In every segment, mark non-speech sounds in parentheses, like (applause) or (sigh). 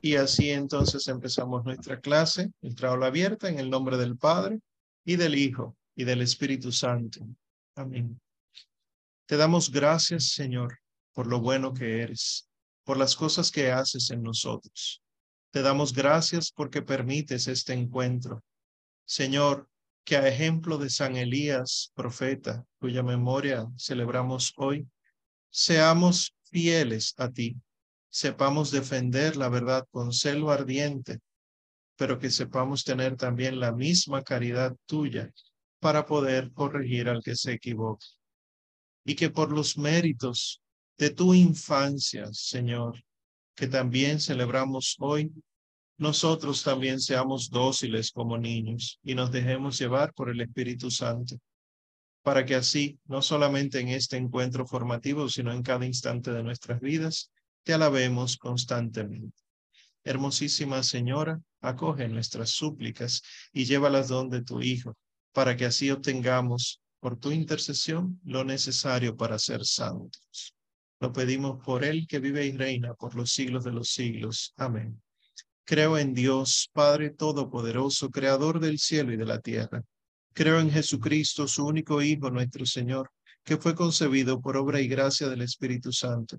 Y así entonces empezamos nuestra clase, nuestra aula abierta, en el nombre del Padre y del Hijo y del Espíritu Santo. Amén. Te damos gracias, Señor, por lo bueno que eres, por las cosas que haces en nosotros. Te damos gracias porque permites este encuentro. Señor, que a ejemplo de San Elías, profeta, cuya memoria celebramos hoy, seamos fieles a ti sepamos defender la verdad con celo ardiente, pero que sepamos tener también la misma caridad tuya para poder corregir al que se equivoque. Y que por los méritos de tu infancia, Señor, que también celebramos hoy, nosotros también seamos dóciles como niños y nos dejemos llevar por el Espíritu Santo, para que así, no solamente en este encuentro formativo, sino en cada instante de nuestras vidas, te alabemos constantemente. Hermosísima Señora, acoge nuestras súplicas y llévalas donde tu Hijo, para que así obtengamos por tu intercesión lo necesario para ser santos. Lo pedimos por Él que vive y reina por los siglos de los siglos. Amén. Creo en Dios, Padre Todopoderoso, Creador del cielo y de la tierra. Creo en Jesucristo, su único Hijo, nuestro Señor, que fue concebido por obra y gracia del Espíritu Santo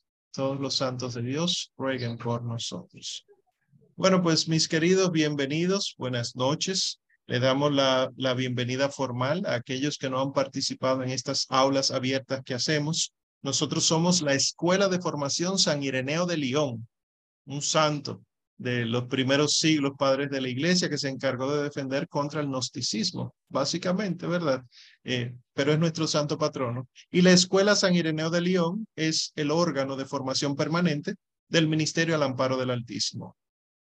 todos los santos de Dios rueguen por nosotros. Bueno, pues mis queridos, bienvenidos, buenas noches. Le damos la, la bienvenida formal a aquellos que no han participado en estas aulas abiertas que hacemos. Nosotros somos la Escuela de Formación San Ireneo de León, un santo de los primeros siglos padres de la iglesia que se encargó de defender contra el gnosticismo, básicamente, ¿verdad? Eh, pero es nuestro santo patrono. Y la Escuela San Ireneo de León es el órgano de formación permanente del Ministerio al Amparo del Altísimo.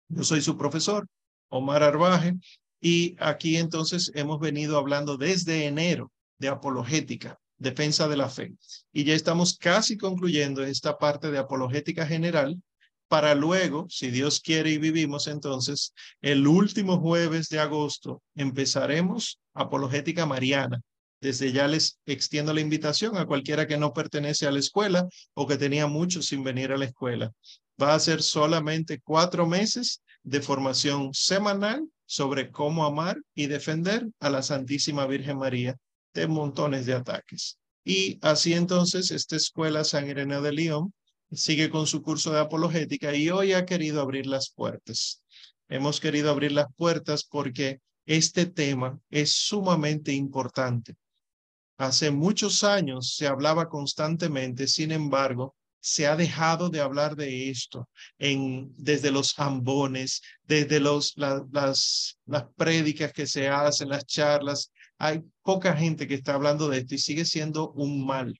Yo soy su profesor, Omar Arbaje, y aquí entonces hemos venido hablando desde enero de apologética, defensa de la fe. Y ya estamos casi concluyendo esta parte de apologética general para luego, si Dios quiere y vivimos entonces, el último jueves de agosto empezaremos Apologética Mariana. Desde ya les extiendo la invitación a cualquiera que no pertenece a la escuela o que tenía mucho sin venir a la escuela. Va a ser solamente cuatro meses de formación semanal sobre cómo amar y defender a la Santísima Virgen María de montones de ataques. Y así entonces, esta escuela San Ireneo de León sigue con su curso de apologética y hoy ha querido abrir las puertas. Hemos querido abrir las puertas porque este tema es sumamente importante. Hace muchos años se hablaba constantemente, sin embargo, se ha dejado de hablar de esto en, desde los ambones, desde los, las, las prédicas que se hacen, las charlas. Hay poca gente que está hablando de esto y sigue siendo un mal.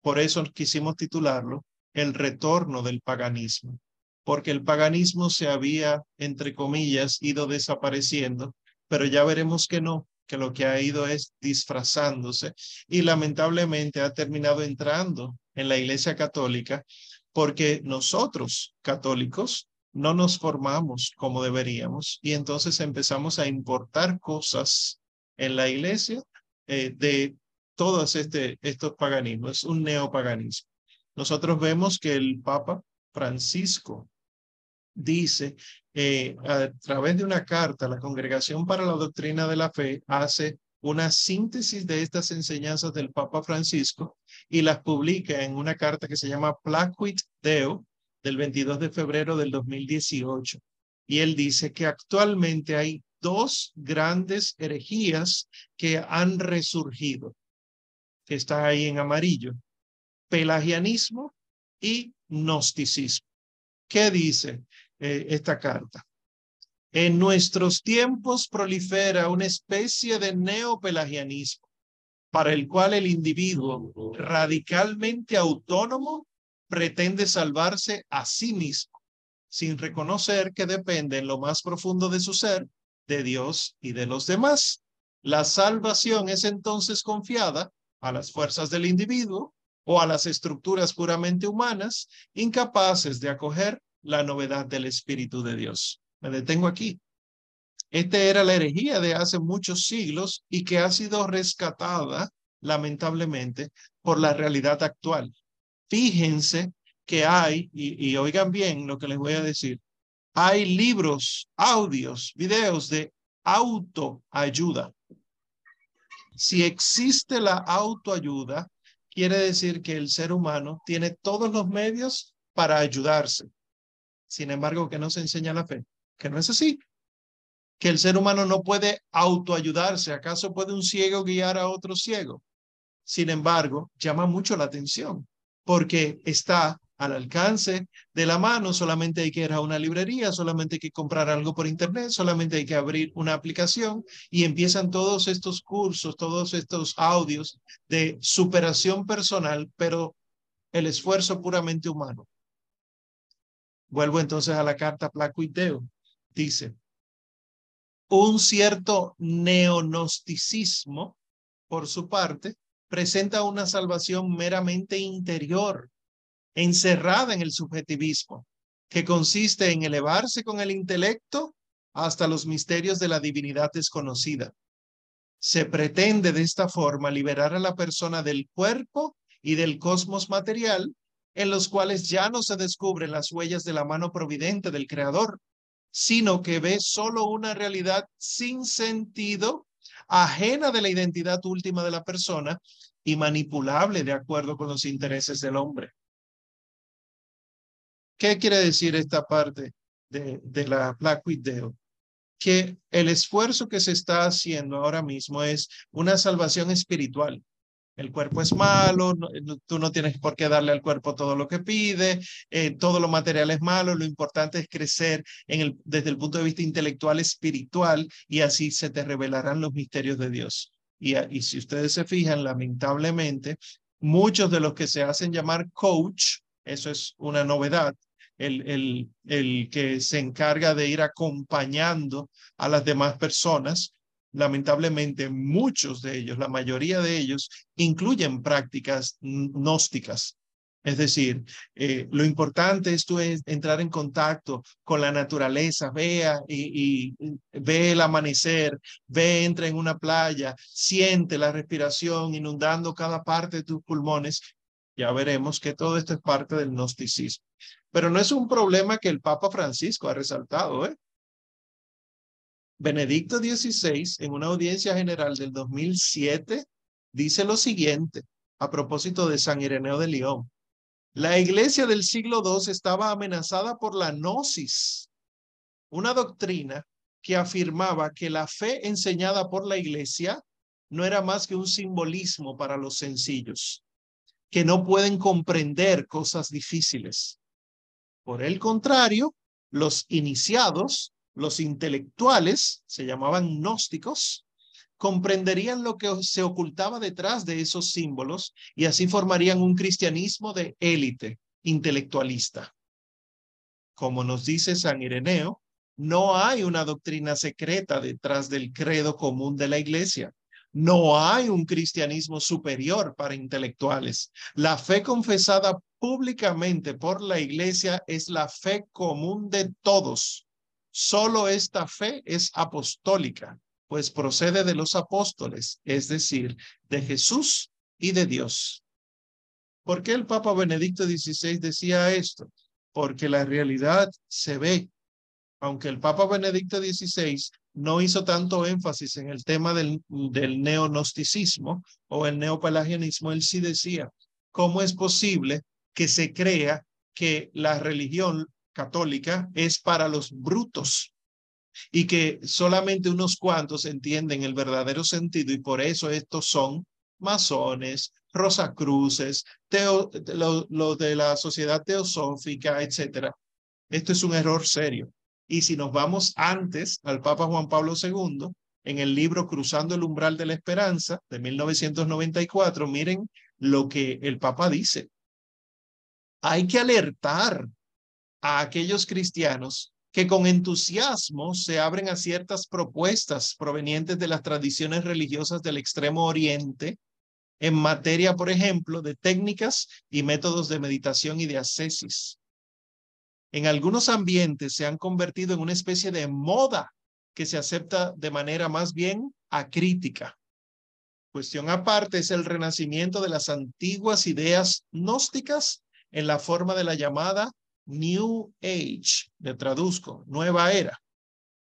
Por eso quisimos titularlo el retorno del paganismo, porque el paganismo se había, entre comillas, ido desapareciendo, pero ya veremos que no, que lo que ha ido es disfrazándose y lamentablemente ha terminado entrando en la Iglesia Católica porque nosotros, católicos, no nos formamos como deberíamos y entonces empezamos a importar cosas en la iglesia eh, de todos este, estos paganismos, es un neopaganismo nosotros vemos que el Papa Francisco dice eh, a través de una carta, la Congregación para la Doctrina de la Fe hace una síntesis de estas enseñanzas del Papa Francisco y las publica en una carta que se llama Placuit Deo del 22 de febrero del 2018. Y él dice que actualmente hay dos grandes herejías que han resurgido, que está ahí en amarillo pelagianismo y gnosticismo. ¿Qué dice eh, esta carta? En nuestros tiempos prolifera una especie de neopelagianismo para el cual el individuo radicalmente autónomo pretende salvarse a sí mismo, sin reconocer que depende en lo más profundo de su ser de Dios y de los demás. La salvación es entonces confiada a las fuerzas del individuo o a las estructuras puramente humanas, incapaces de acoger la novedad del Espíritu de Dios. Me detengo aquí. Esta era la herejía de hace muchos siglos y que ha sido rescatada, lamentablemente, por la realidad actual. Fíjense que hay, y, y oigan bien lo que les voy a decir, hay libros, audios, videos de autoayuda. Si existe la autoayuda, quiere decir que el ser humano tiene todos los medios para ayudarse. Sin embargo, que no se enseña la fe, que no es así. Que el ser humano no puede autoayudarse. ¿Acaso puede un ciego guiar a otro ciego? Sin embargo, llama mucho la atención porque está al alcance de la mano, solamente hay que ir a una librería, solamente hay que comprar algo por internet, solamente hay que abrir una aplicación y empiezan todos estos cursos, todos estos audios de superación personal, pero el esfuerzo puramente humano. Vuelvo entonces a la carta Placuiteo. Dice, un cierto neonosticismo, por su parte, presenta una salvación meramente interior encerrada en el subjetivismo, que consiste en elevarse con el intelecto hasta los misterios de la divinidad desconocida. Se pretende de esta forma liberar a la persona del cuerpo y del cosmos material, en los cuales ya no se descubren las huellas de la mano providente del Creador, sino que ve solo una realidad sin sentido, ajena de la identidad última de la persona y manipulable de acuerdo con los intereses del hombre. ¿Qué quiere decir esta parte de, la Black Widow? Que el esfuerzo que se está haciendo ahora mismo es una salvación espiritual. El cuerpo es malo, tú no tienes por qué darle al cuerpo todo lo que pide, eh, todo lo material es malo, lo importante es crecer desde el punto de vista intelectual, espiritual, y así se te revelarán los misterios de Dios. Y si ustedes se fijan, lamentablemente, muchos de los que se hacen llamar coach, eso es una novedad, el, el, el que se encarga de ir acompañando a las demás personas. Lamentablemente, muchos de ellos, la mayoría de ellos, incluyen prácticas gnósticas. Es decir, eh, lo importante es tú entrar en contacto con la naturaleza, vea y, ve el amanecer, ve, entra en una playa, siente la respiración inundando cada parte de tus pulmones. Ya veremos que todo esto es parte del gnosticismo. Pero no es un problema que el Papa Francisco ha resaltado. ¿eh? Benedicto XVI, en una audiencia general del 2007, dice lo siguiente a propósito de San Ireneo de León. La iglesia del siglo II estaba amenazada por la gnosis, una doctrina que afirmaba que la fe enseñada por la iglesia no era más que un simbolismo para los sencillos, que no pueden comprender cosas difíciles. Por el contrario, los iniciados, los intelectuales, se llamaban gnósticos, comprenderían lo que se ocultaba detrás de esos símbolos y así formarían un cristianismo de élite intelectualista. Como nos dice San Ireneo, no hay una doctrina secreta detrás del credo común de la iglesia. No hay un cristianismo superior para intelectuales. La fe confesada públicamente por la iglesia es la fe común de todos. Solo esta fe es apostólica, pues procede de los apóstoles, es decir, de Jesús y de Dios. ¿Por qué el Papa Benedicto XVI decía esto? Porque la realidad se ve. Aunque el Papa Benedicto XVI no hizo tanto énfasis en el tema del, del neonosticismo o el neopelagianismo, él sí decía, ¿cómo es posible que se crea que la religión católica es para los brutos y que solamente unos cuantos entienden el verdadero sentido y por eso estos son masones, rosacruces, teo, de la sociedad teosófica, etcétera. Esto es un error serio. Y si nos vamos antes al Papa Juan Pablo II, en el libro Cruzando el umbral de la esperanza de 1994, miren lo que el Papa dice hay que alertar a aquellos cristianos que con entusiasmo se abren a ciertas propuestas provenientes de las tradiciones religiosas del extremo oriente en materia, por ejemplo, de técnicas y métodos de meditación y de ascesis. En algunos ambientes se han convertido en una especie de moda que se acepta de manera más bien acrítica. Cuestión aparte es el renacimiento de las antiguas ideas gnósticas en la forma de la llamada New Age, le traduzco, nueva era.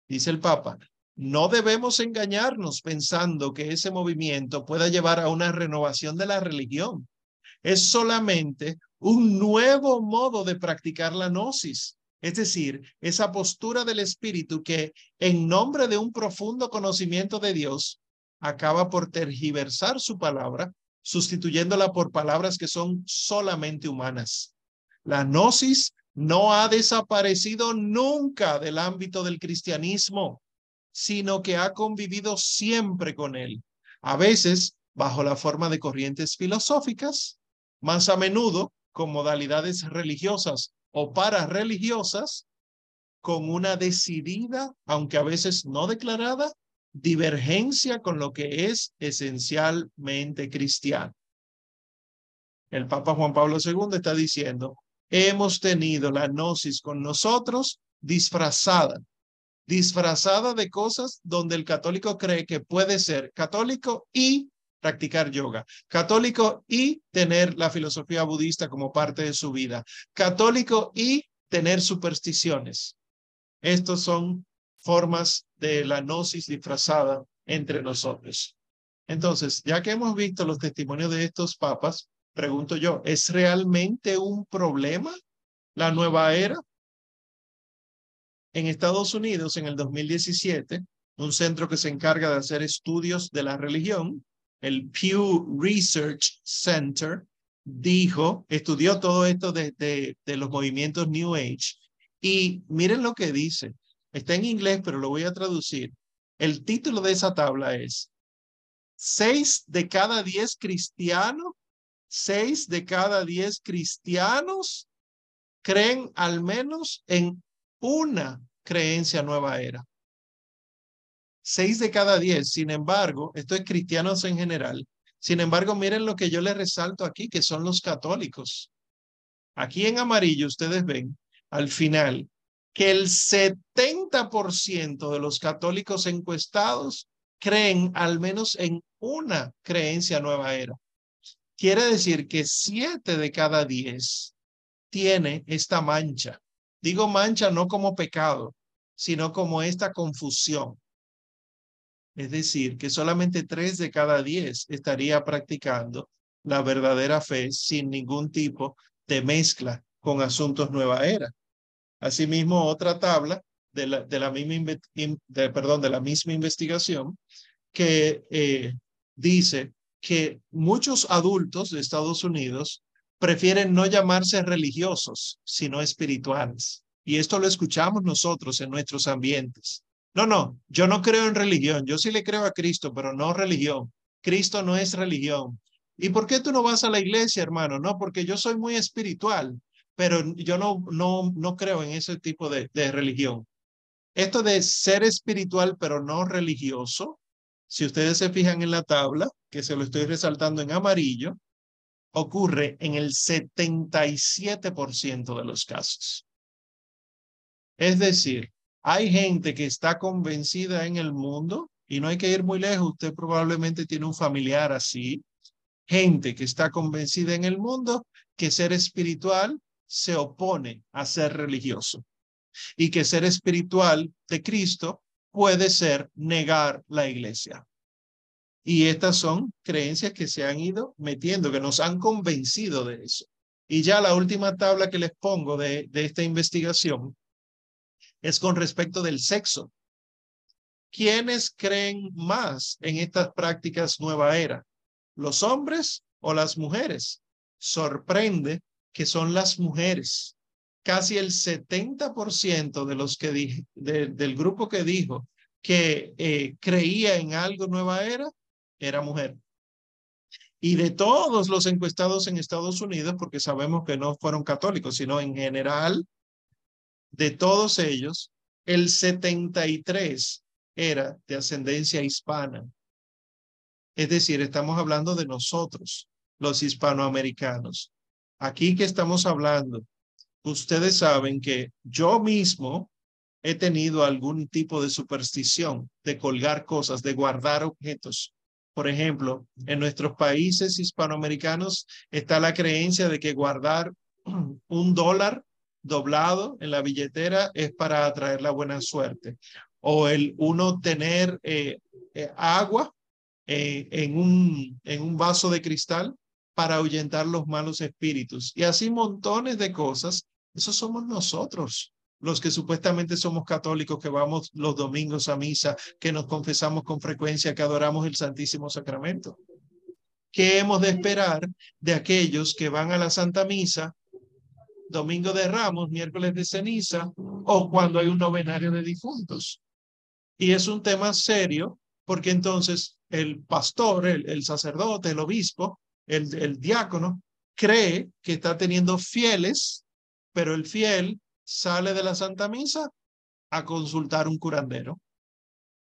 Dice el Papa, no debemos engañarnos pensando que ese movimiento pueda llevar a una renovación de la religión. Es solamente un nuevo modo de practicar la gnosis, es decir, esa postura del espíritu que en nombre de un profundo conocimiento de Dios acaba por tergiversar su palabra, sustituyéndola por palabras que son solamente humanas. La gnosis no ha desaparecido nunca del ámbito del cristianismo, sino que ha convivido siempre con él, a veces bajo la forma de corrientes filosóficas, más a menudo con modalidades religiosas o parareligiosas, con una decidida, aunque a veces no declarada, divergencia con lo que es esencialmente cristiano. El Papa Juan Pablo II está diciendo, hemos tenido la gnosis con nosotros disfrazada, disfrazada de cosas donde el católico cree que puede ser católico y practicar yoga, católico y tener la filosofía budista como parte de su vida, católico y tener supersticiones. Estos son formas de la gnosis disfrazada entre nosotros. Entonces, ya que hemos visto los testimonios de estos papas, pregunto yo, ¿es realmente un problema la nueva era? En Estados Unidos, en el 2017, un centro que se encarga de hacer estudios de la religión, el Pew Research Center, dijo, estudió todo esto de, los movimientos New Age y miren lo que dice. Está en inglés, pero lo voy a traducir. El título de esa tabla es seis de cada diez cristianos seis de cada diez cristianos creen al menos en una creencia nueva era. Seis de cada diez, sin embargo, esto es cristianos en general. Sin embargo, miren lo que yo les resalto aquí, que son los católicos. Aquí en amarillo ustedes ven al final que el 70% de los católicos encuestados creen al menos en una creencia nueva era. Quiere decir que siete de cada diez tiene esta mancha. Digo mancha no como pecado, sino como esta confusión. Es decir, que solamente tres de cada diez estaría practicando la verdadera fe sin ningún tipo de mezcla con asuntos nueva era. Asimismo, otra tabla de la, de la misma, de, de la misma investigación que eh, dice que muchos adultos de Estados Unidos prefieren no llamarse religiosos, sino espirituales. Y esto lo escuchamos nosotros en nuestros ambientes. No, no, yo no creo en religión. Yo sí le creo a Cristo, pero no religión. Cristo no es religión. ¿Y por qué tú no vas a la iglesia, hermano? No, porque yo soy muy espiritual, pero yo no, no, no creo en ese tipo de, de religión. Esto de ser espiritual, pero no religioso, si ustedes se fijan en la tabla, que se lo estoy resaltando en amarillo, ocurre en el 77% de los casos. Es decir, hay gente que está convencida en el mundo y no hay que ir muy lejos, usted probablemente tiene un familiar así, gente que está convencida en el mundo que ser espiritual se opone a ser religioso y que ser espiritual de Cristo puede ser negar la iglesia. Y estas son creencias que se han ido metiendo, que nos han convencido de eso. Y ya la última tabla que les pongo de, de esta investigación es con respecto del sexo. ¿Quiénes creen más en estas prácticas nueva era? ¿Los hombres o las mujeres? Sorprende que son las mujeres casi el 70% de los que dije, del grupo que dijo que eh, creía en algo nueva era, era mujer. Y de todos los encuestados en Estados Unidos, porque sabemos que no fueron católicos, sino en general, de todos ellos, el 73 era de ascendencia hispana. Es decir, estamos hablando de nosotros, los hispanoamericanos. Aquí que estamos hablando, ustedes saben que yo mismo he tenido algún tipo de superstición de colgar cosas, de guardar objetos. Por ejemplo, en nuestros países hispanoamericanos está la creencia de que guardar (clears throat) un dólar doblado en la billetera es para atraer la buena suerte. O el uno tener eh, eh, agua eh, en, un, en un vaso de cristal para ahuyentar los malos espíritus. Y así montones de cosas. Eso somos nosotros, los que supuestamente somos católicos, que vamos los domingos a misa, que nos confesamos con frecuencia, que adoramos el Santísimo Sacramento. ¿Qué hemos de esperar de aquellos que van a la Santa Misa domingo de Ramos, miércoles de ceniza o cuando hay un novenario de difuntos. Y es un tema serio porque entonces el pastor, el, sacerdote, el obispo, el, diácono, cree que está teniendo fieles, pero el fiel sale de la Santa Misa a consultar un curandero.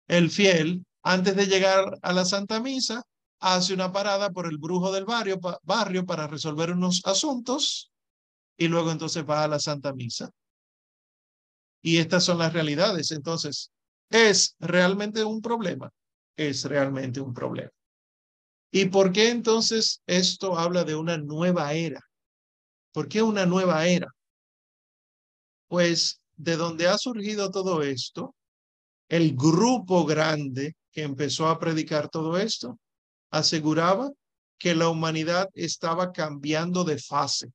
El fiel, antes de llegar a la Santa Misa, hace una parada por el brujo del barrio, barrio para resolver unos asuntos y luego entonces va a la Santa Misa. Y estas son las realidades. Entonces, ¿es realmente un problema? Es realmente un problema. ¿Y por qué entonces esto habla de una nueva era? ¿Por qué una nueva era? Pues de donde ha surgido todo esto, el grupo grande que empezó a predicar todo esto aseguraba que la humanidad estaba cambiando de fase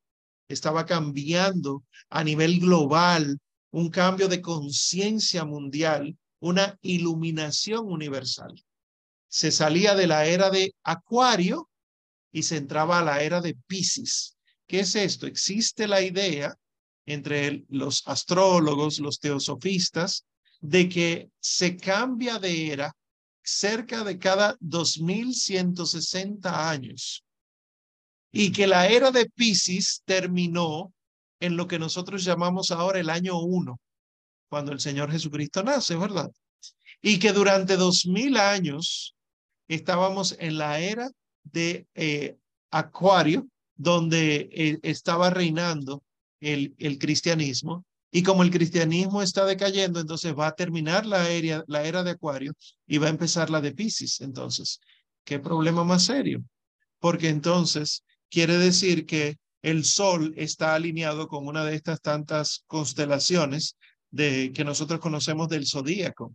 estaba cambiando a nivel global, un cambio de conciencia mundial, una iluminación universal. Se salía de la era de Acuario y se entraba a la era de Pisces. ¿Qué es esto? Existe la idea entre los astrólogos, los teosofistas, de que se cambia de era cerca de cada 2160 años y que la era de Pisces terminó en lo que nosotros llamamos ahora el año uno, cuando el Señor Jesucristo nace, ¿verdad? Y que durante dos mil años estábamos en la era de eh, Acuario, donde eh, estaba reinando el, el cristianismo. Y como el cristianismo está decayendo, entonces va a terminar la era, la era de Acuario y va a empezar la de Pisces. Entonces, ¿qué problema más serio? Porque entonces quiere decir que el Sol está alineado con una de estas tantas constelaciones de, que nosotros conocemos del zodíaco.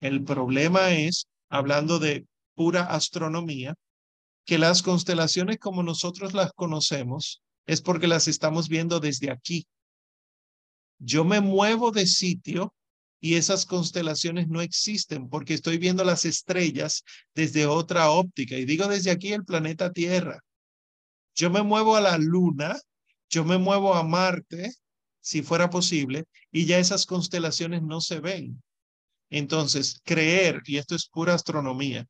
El problema es, hablando de pura astronomía, que las constelaciones como nosotros las conocemos es porque las estamos viendo desde aquí. Yo me muevo de sitio y esas constelaciones no existen porque estoy viendo las estrellas desde otra óptica. Y digo desde aquí el planeta Tierra. Yo me muevo a la luna, yo me muevo a Marte, si fuera posible, y ya esas constelaciones no se ven. Entonces, creer, y esto es pura astronomía,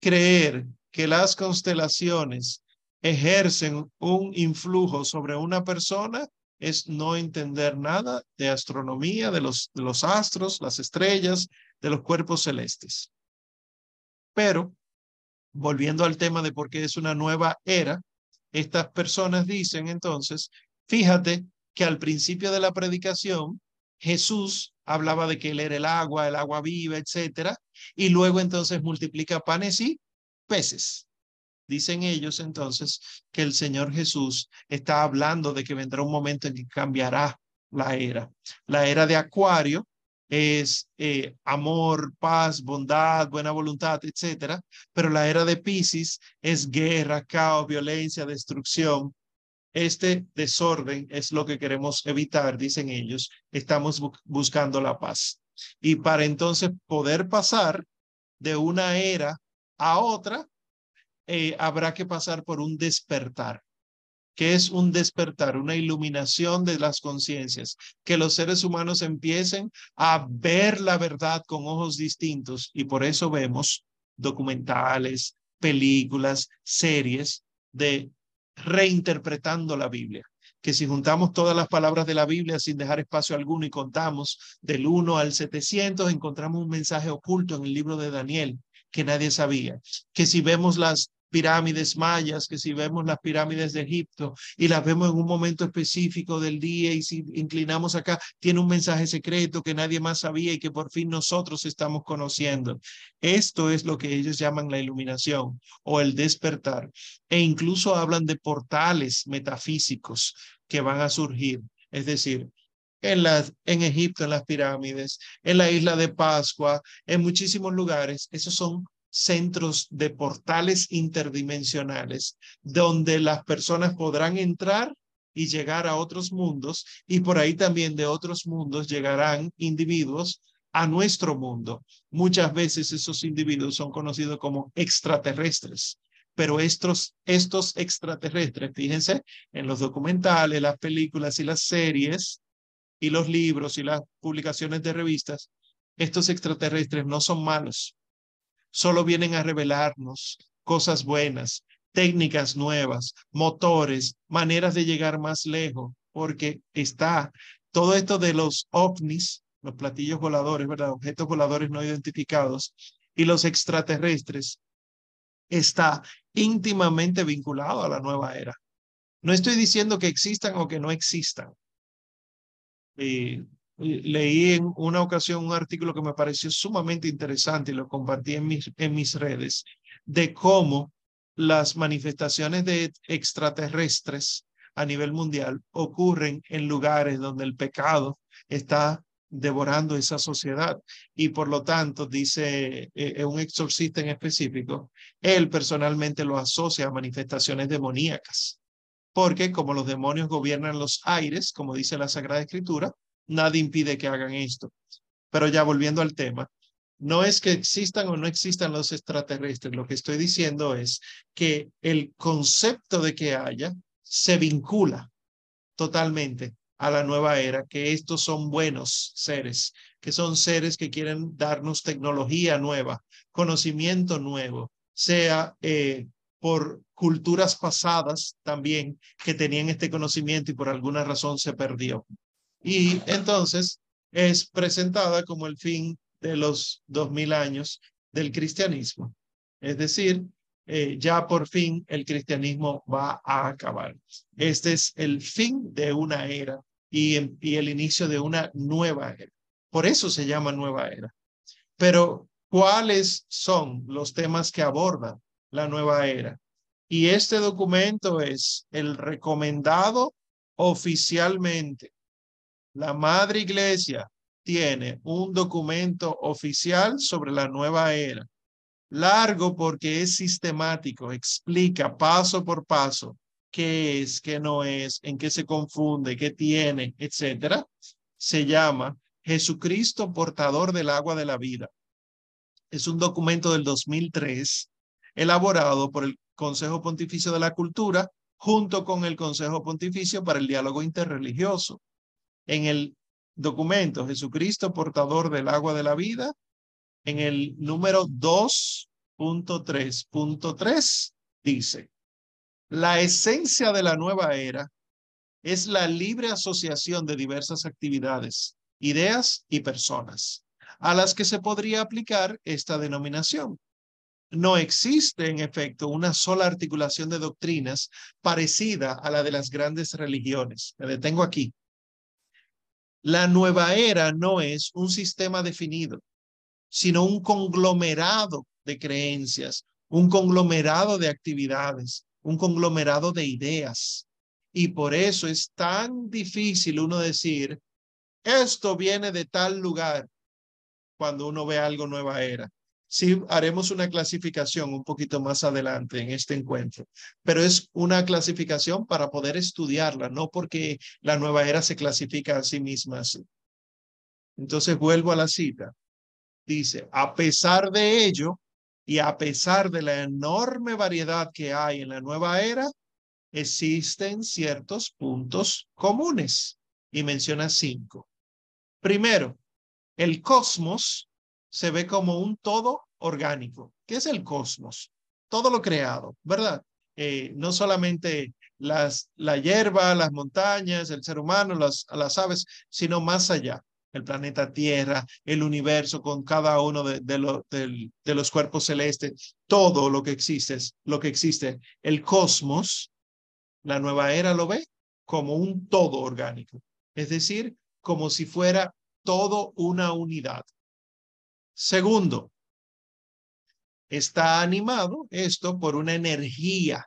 creer que las constelaciones ejercen un influjo sobre una persona es no entender nada de astronomía, de los, de los astros, las estrellas, de los cuerpos celestes. Pero, volviendo al tema de por qué es una nueva era, estas personas dicen entonces, fíjate que al principio de la predicación, Jesús hablaba de que él era el agua, el agua viva, etcétera, y luego entonces multiplica panes y peces. Dicen ellos entonces que el Señor Jesús está hablando de que vendrá un momento en que cambiará la era. La era de Acuario es eh, amor, paz, bondad, buena voluntad, etcétera. Pero la era de Pisces es guerra, caos, violencia, destrucción. Este desorden es lo que queremos evitar, dicen ellos. Estamos buscando la paz. Y para entonces poder pasar de una era a otra, eh, habrá que pasar por un despertar que es un despertar, una iluminación de las conciencias, que los seres humanos empiecen a ver la verdad con ojos distintos y por eso vemos documentales, películas, series de reinterpretando la Biblia, que si juntamos todas las palabras de la Biblia sin dejar espacio alguno y contamos del 1 al 700, encontramos un mensaje oculto en el libro de Daniel que nadie sabía. Que si vemos las pirámides mayas, que si vemos las pirámides de Egipto y las vemos en un momento específico del día y si inclinamos acá, tiene un mensaje secreto que nadie más sabía y que por fin nosotros estamos conociendo. Esto es lo que ellos llaman la iluminación o el despertar. E incluso hablan de portales metafísicos que van a surgir. Es decir, en, las, en Egipto, en las pirámides, en la isla de Pascua, en muchísimos lugares. Esos son centros de portales interdimensionales donde las personas podrán entrar y llegar a otros mundos y por ahí también de otros mundos llegarán individuos a nuestro mundo. Muchas veces esos individuos son conocidos como extraterrestres, pero estos, estos extraterrestres, fíjense, en los documentales, las películas y las series y los libros y las publicaciones de revistas, estos extraterrestres no son malos, solo vienen a revelarnos cosas buenas, técnicas nuevas, motores, maneras de llegar más lejos, porque está todo esto de los ovnis, los platillos voladores, ¿verdad? Objetos voladores no identificados y los extraterrestres está íntimamente vinculado a la nueva era. No estoy diciendo que existan o que no existan. Eh, leí en una ocasión un artículo que me pareció sumamente interesante y lo compartí en mis, en mis redes, de cómo las manifestaciones de extraterrestres a nivel mundial ocurren en lugares donde el pecado está devorando esa sociedad. Y por lo tanto dice eh, un exorcista en específico él personalmente lo asocia a manifestaciones demoníacas porque como los demonios gobiernan los aires como dice la Sagrada Escritura nadie impide que hagan esto. Pero ya volviendo al tema, no es que existan o no existan los extraterrestres, lo que estoy diciendo es que el concepto de que haya se vincula totalmente a la nueva era, que estos son buenos seres, que son seres que quieren darnos tecnología nueva, conocimiento nuevo, sea eh, por culturas pasadas también que tenían este conocimiento y por alguna razón se perdió y entonces es presentada como el fin de los dos mil años del cristianismo. Es decir, eh, ya por fin el cristianismo va a acabar. Este es el fin de una era y, y el inicio de una nueva era. Por eso se llama nueva era. Pero, ¿cuáles son los temas que aborda la nueva era? Y este documento es el recomendado oficialmente la Madre Iglesia tiene un documento oficial sobre la nueva era. Largo porque es sistemático, explica paso por paso qué es, qué no es, en qué se confunde, qué tiene, etcétera. Se llama Jesucristo portador del agua de la vida. Es un documento del 2003 elaborado por el Consejo Pontificio de la Cultura junto con el Consejo Pontificio para el Diálogo Interreligioso en el documento Jesucristo, portador del agua de la vida, en el número 2.3.3 dice, la esencia de la nueva era es la libre asociación de diversas actividades, ideas y personas a las que se podría aplicar esta denominación. No existe, en efecto, una sola articulación de doctrinas parecida a la de las grandes religiones. Me detengo aquí. La nueva era no es un sistema definido, sino un conglomerado de creencias, un conglomerado de actividades, un conglomerado de ideas. Y por eso es tan difícil uno decir, esto viene de tal lugar cuando uno ve algo nueva era. Sí, haremos una clasificación un poquito más adelante en este encuentro, pero es una clasificación para poder estudiarla, no porque la nueva era se clasifica a sí misma Entonces vuelvo a la cita. Dice, a pesar de ello y a pesar de la enorme variedad que hay en la nueva era, existen ciertos puntos comunes y menciona cinco. Primero, el cosmos se ve como un todo orgánico. ¿Qué es el cosmos? Todo lo creado, ¿verdad? Eh, no solamente las, la hierba, las montañas, el ser humano, las, las aves, sino más allá. El planeta Tierra, el universo con cada uno de, de, de los cuerpos celestes, todo lo que existe, lo que existe, el cosmos, la nueva era lo ve como un todo orgánico, es decir, como si fuera todo una unidad. Segundo, está animado esto por una energía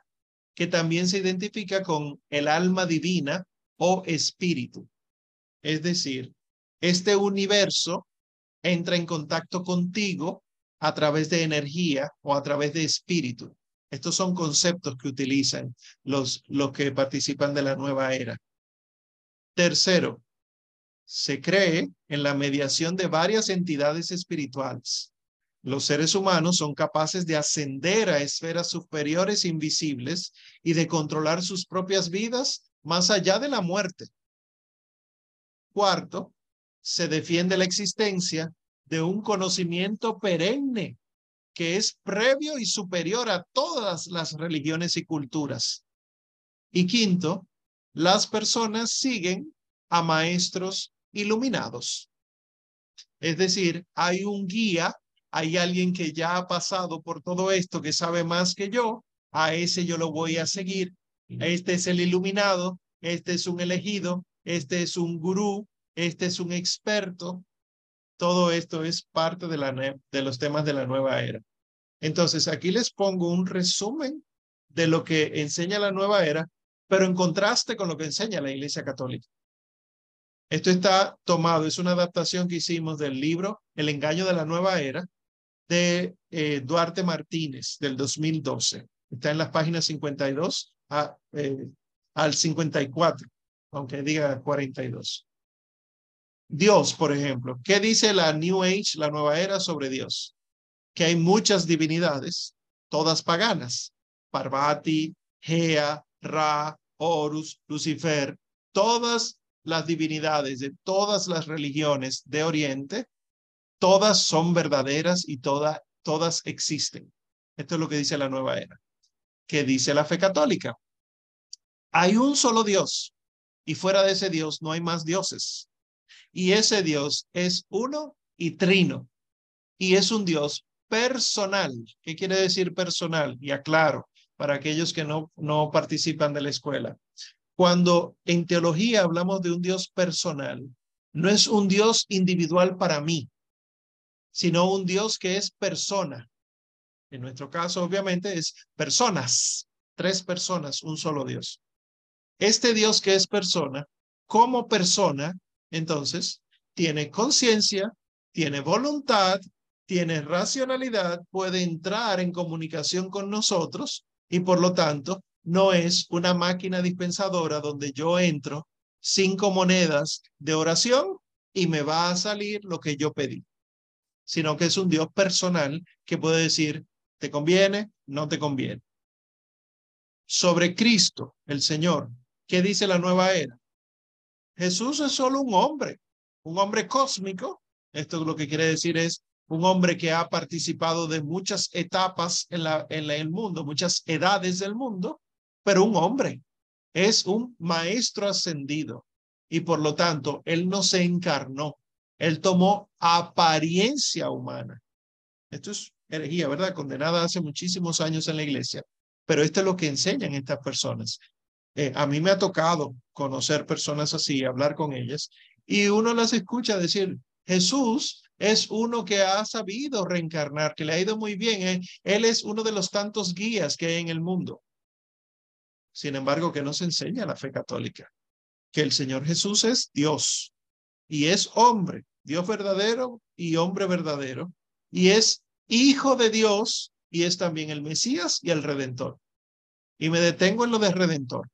que también se identifica con el alma divina o espíritu. Es decir, este universo entra en contacto contigo a través de energía o a través de espíritu. Estos son conceptos que utilizan los, los que participan de la nueva era. Tercero, se cree en la mediación de varias entidades espirituales. Los seres humanos son capaces de ascender a esferas superiores invisibles y de controlar sus propias vidas más allá de la muerte. Cuarto, se defiende la existencia de un conocimiento perenne que es previo y superior a todas las religiones y culturas. Y quinto, las personas siguen a maestros iluminados. Es decir, hay un guía, hay alguien que ya ha pasado por todo esto, que sabe más que yo, a ese yo lo voy a seguir. Este es el iluminado, este es un elegido, este es un gurú, este es un experto. Todo esto es parte de, la, de los temas de la nueva era. Entonces, aquí les pongo un resumen de lo que enseña la nueva era, pero en contraste con lo que enseña la Iglesia Católica. Esto está tomado, es una adaptación que hicimos del libro El engaño de la nueva era de eh, Duarte Martínez del 2012. Está en las páginas 52 a, eh, al 54, aunque diga 42. Dios, por ejemplo, ¿qué dice la New Age, la nueva era sobre Dios? Que hay muchas divinidades, todas paganas. Parvati, Gea, Ra, Horus, Lucifer, todas las divinidades de todas las religiones de Oriente, todas son verdaderas y todas, todas existen. Esto es lo que dice la nueva era. ¿Qué dice la fe católica? Hay un solo Dios y fuera de ese Dios no hay más dioses. Y ese Dios es uno y trino. Y es un Dios personal. ¿Qué quiere decir personal? Y aclaro para aquellos que no, no participan de la escuela. Cuando en teología hablamos de un Dios personal, no es un Dios individual para mí, sino un Dios que es persona. En nuestro caso, obviamente, es personas, tres personas, un solo Dios. Este Dios que es persona, como persona, entonces, tiene conciencia, tiene voluntad, tiene racionalidad, puede entrar en comunicación con nosotros y por lo tanto no es una máquina dispensadora donde yo entro cinco monedas de oración y me va a salir lo que yo pedí, sino que es un Dios personal que puede decir, te conviene, no te conviene. Sobre Cristo, el Señor, ¿qué dice la nueva era? Jesús es solo un hombre, un hombre cósmico. Esto lo que quiere decir es un hombre que ha participado de muchas etapas en, la, en el mundo, muchas edades del mundo, pero un hombre. Es un maestro ascendido y por lo tanto él no se encarnó, él tomó apariencia humana. Esto es herejía, ¿verdad? Condenada hace muchísimos años en la iglesia, pero esto es lo que enseñan estas personas. Eh, a mí me ha tocado conocer personas así, hablar con ellas, y uno las escucha decir, Jesús es uno que ha sabido reencarnar, que le ha ido muy bien. ¿eh? Él es uno de los tantos guías que hay en el mundo. Sin embargo, que nos enseña la fe católica, que el Señor Jesús es Dios y es hombre, Dios verdadero y hombre verdadero, y es hijo de Dios y es también el Mesías y el Redentor. Y me detengo en lo de Redentor.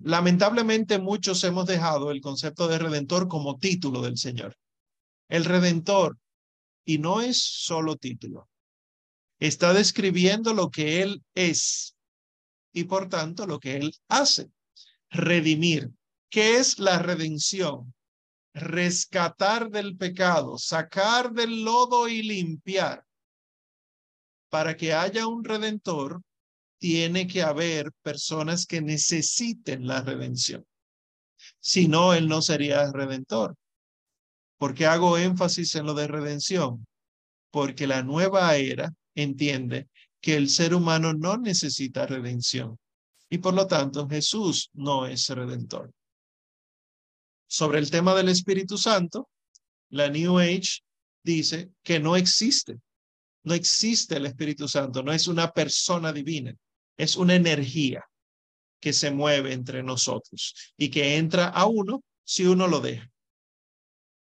Lamentablemente muchos hemos dejado el concepto de Redentor como título del Señor. El Redentor, y no es solo título, está describiendo lo que Él es y por tanto lo que Él hace. Redimir. ¿Qué es la redención? Rescatar del pecado, sacar del lodo y limpiar. Para que haya un redentor, tiene que haber personas que necesiten la redención. Si no, Él no sería redentor. ¿Por qué hago énfasis en lo de redención? Porque la nueva era entiende que el ser humano no necesita redención y por lo tanto Jesús no es redentor. Sobre el tema del Espíritu Santo, la New Age dice que no existe. No existe el Espíritu Santo, no es una persona divina, es una energía que se mueve entre nosotros y que entra a uno si uno lo deja.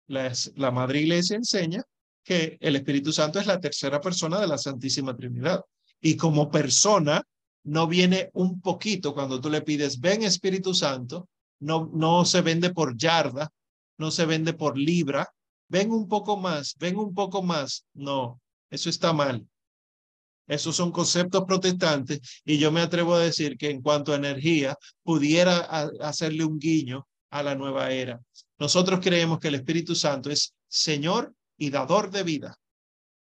La, la Madre Iglesia enseña que el Espíritu Santo es la tercera persona de la Santísima Trinidad y como persona no viene un poquito cuando tú le pides, ven Espíritu Santo, no, no se vende por yarda, no se vende por libra, ven un poco más, ven un poco más. No, eso está mal. Esos son conceptos protestantes y yo me atrevo a decir que en cuanto a energía pudiera hacerle un guiño a la nueva era. Nosotros creemos que el Espíritu Santo es Señor y dador de vida,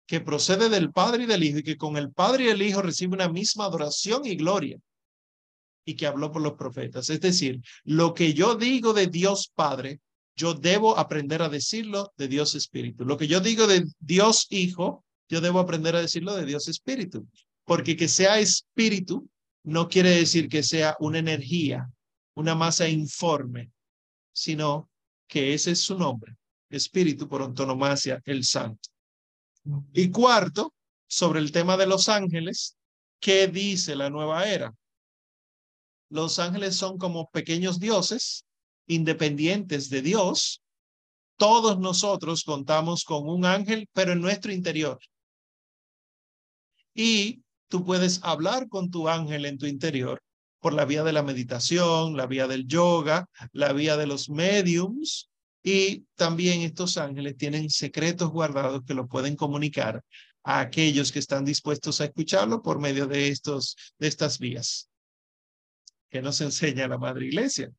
que procede del Padre y del Hijo y que con el Padre y el Hijo recibe una misma adoración y gloria y que habló por los profetas. Es decir, lo que yo digo de Dios Padre, yo debo aprender a decirlo de Dios Espíritu. Lo que yo digo de Dios Hijo, yo debo aprender a decirlo de Dios Espíritu. Porque que sea espíritu no quiere decir que sea una energía, una masa informe, sino que ese es su nombre, espíritu por antonomasia, el santo. Y cuarto, sobre el tema de los ángeles, ¿qué dice la nueva era? Los ángeles son como pequeños dioses, independientes de Dios. Todos nosotros contamos con un ángel, pero en nuestro interior. Y tú puedes hablar con tu ángel en tu interior por la vía de la meditación, la vía del yoga, la vía de los mediums. Y también estos ángeles tienen secretos guardados que lo pueden comunicar a aquellos que están dispuestos a escucharlo por medio de, estos, de estas vías que nos enseña la Madre Iglesia,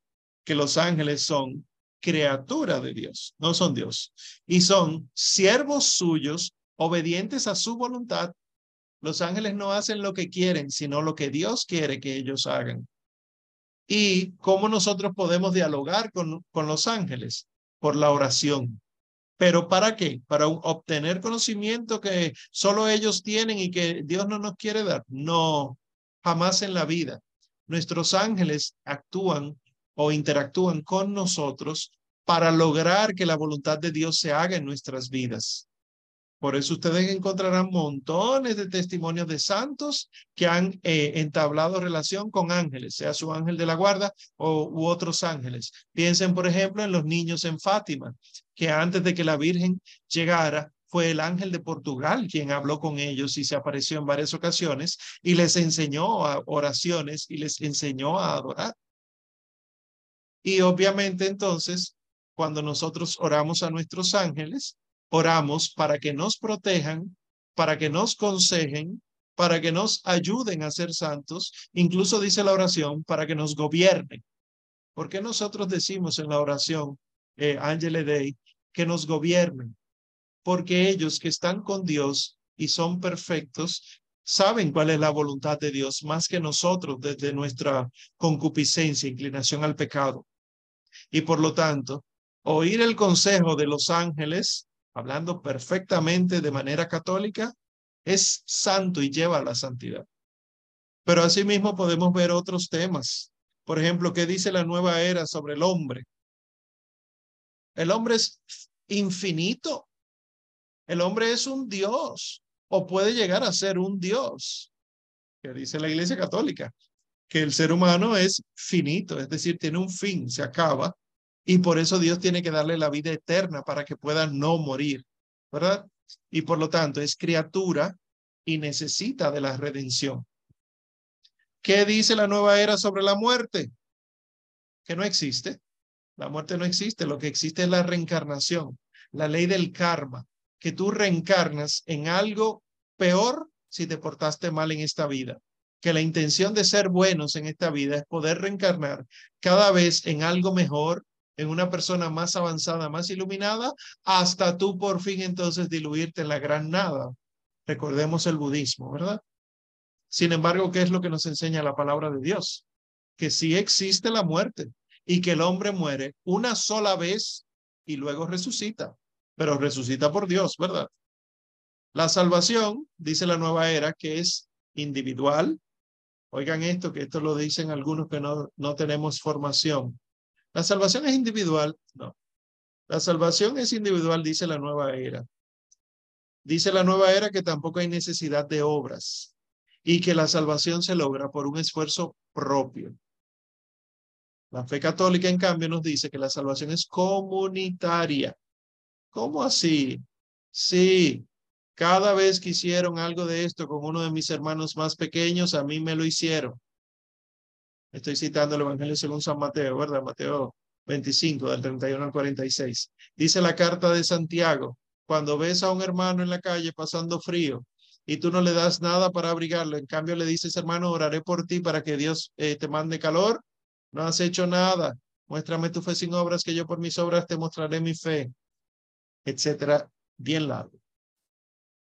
que los ángeles son criatura de Dios, no son Dios, y son siervos suyos obedientes a su voluntad. Los ángeles no hacen lo que quieren, sino lo que Dios quiere que ellos hagan. ¿Y cómo nosotros podemos dialogar con, con los ángeles? Por la oración. ¿Pero para qué? ¿Para obtener conocimiento que solo ellos tienen y que Dios no nos quiere dar? No, jamás en la vida. Nuestros ángeles actúan o interactúan con nosotros para lograr que la voluntad de Dios se haga en nuestras vidas. Por eso ustedes encontrarán montones de testimonios de santos que han eh, entablado relación con ángeles, sea su ángel de la guarda o u otros ángeles. Piensen, por ejemplo, en los niños en Fátima, que antes de que la Virgen llegara, fue el ángel de Portugal quien habló con ellos y se apareció en varias ocasiones y les enseñó oraciones y les enseñó a adorar. Y obviamente entonces, cuando nosotros oramos a nuestros ángeles, oramos para que nos protejan, para que nos consejen, para que nos ayuden a ser santos, incluso dice la oración, para que nos gobiernen. ¿Por qué nosotros decimos en la oración, eh, Angele que nos gobiernen? porque ellos que están con Dios y son perfectos, saben cuál es la voluntad de Dios más que nosotros desde nuestra concupiscencia, inclinación al pecado. Y por lo tanto, oír el consejo de los ángeles, hablando perfectamente de manera católica, es santo y lleva la santidad. Pero asimismo podemos ver otros temas. Por ejemplo, ¿qué dice la nueva era sobre el hombre? El hombre es infinito. El hombre es un Dios o puede llegar a ser un Dios, que dice la Iglesia Católica, que el ser humano es finito, es decir, tiene un fin, se acaba, y por eso Dios tiene que darle la vida eterna para que pueda no morir, ¿verdad? Y por lo tanto es criatura y necesita de la redención. ¿Qué dice la nueva era sobre la muerte? Que no existe. La muerte no existe, lo que existe es la reencarnación, la ley del karma que tú reencarnas en algo peor si te portaste mal en esta vida. Que la intención de ser buenos en esta vida es poder reencarnar cada vez en algo mejor, en una persona más avanzada, más iluminada, hasta tú por fin entonces diluirte en la gran nada. Recordemos el budismo, ¿verdad? Sin embargo, ¿qué es lo que nos enseña la palabra de Dios? Que sí existe la muerte y que el hombre muere una sola vez y luego resucita, pero resucita por Dios, ¿verdad? La salvación, dice la nueva era, que es individual. Oigan esto, que esto lo dicen algunos que no, no tenemos formación. La salvación es individual, no. La salvación es individual, dice la nueva era. Dice la nueva era que tampoco hay necesidad de obras y que la salvación se logra por un esfuerzo propio. La fe católica, en cambio, nos dice que la salvación es comunitaria. ¿Cómo así? Sí, cada vez que hicieron algo de esto con uno de mis hermanos más pequeños, a mí me lo hicieron. Estoy citando el Evangelio según San Mateo, ¿verdad? Mateo 25, del 31 al 46. Dice la carta de Santiago, cuando ves a un hermano en la calle pasando frío y tú no le das nada para abrigarlo, en cambio le dices, hermano, oraré por ti para que Dios eh, te mande calor, no has hecho nada. Muéstrame tu fe sin obras, que yo por mis obras te mostraré mi fe, etcétera. Bien largo.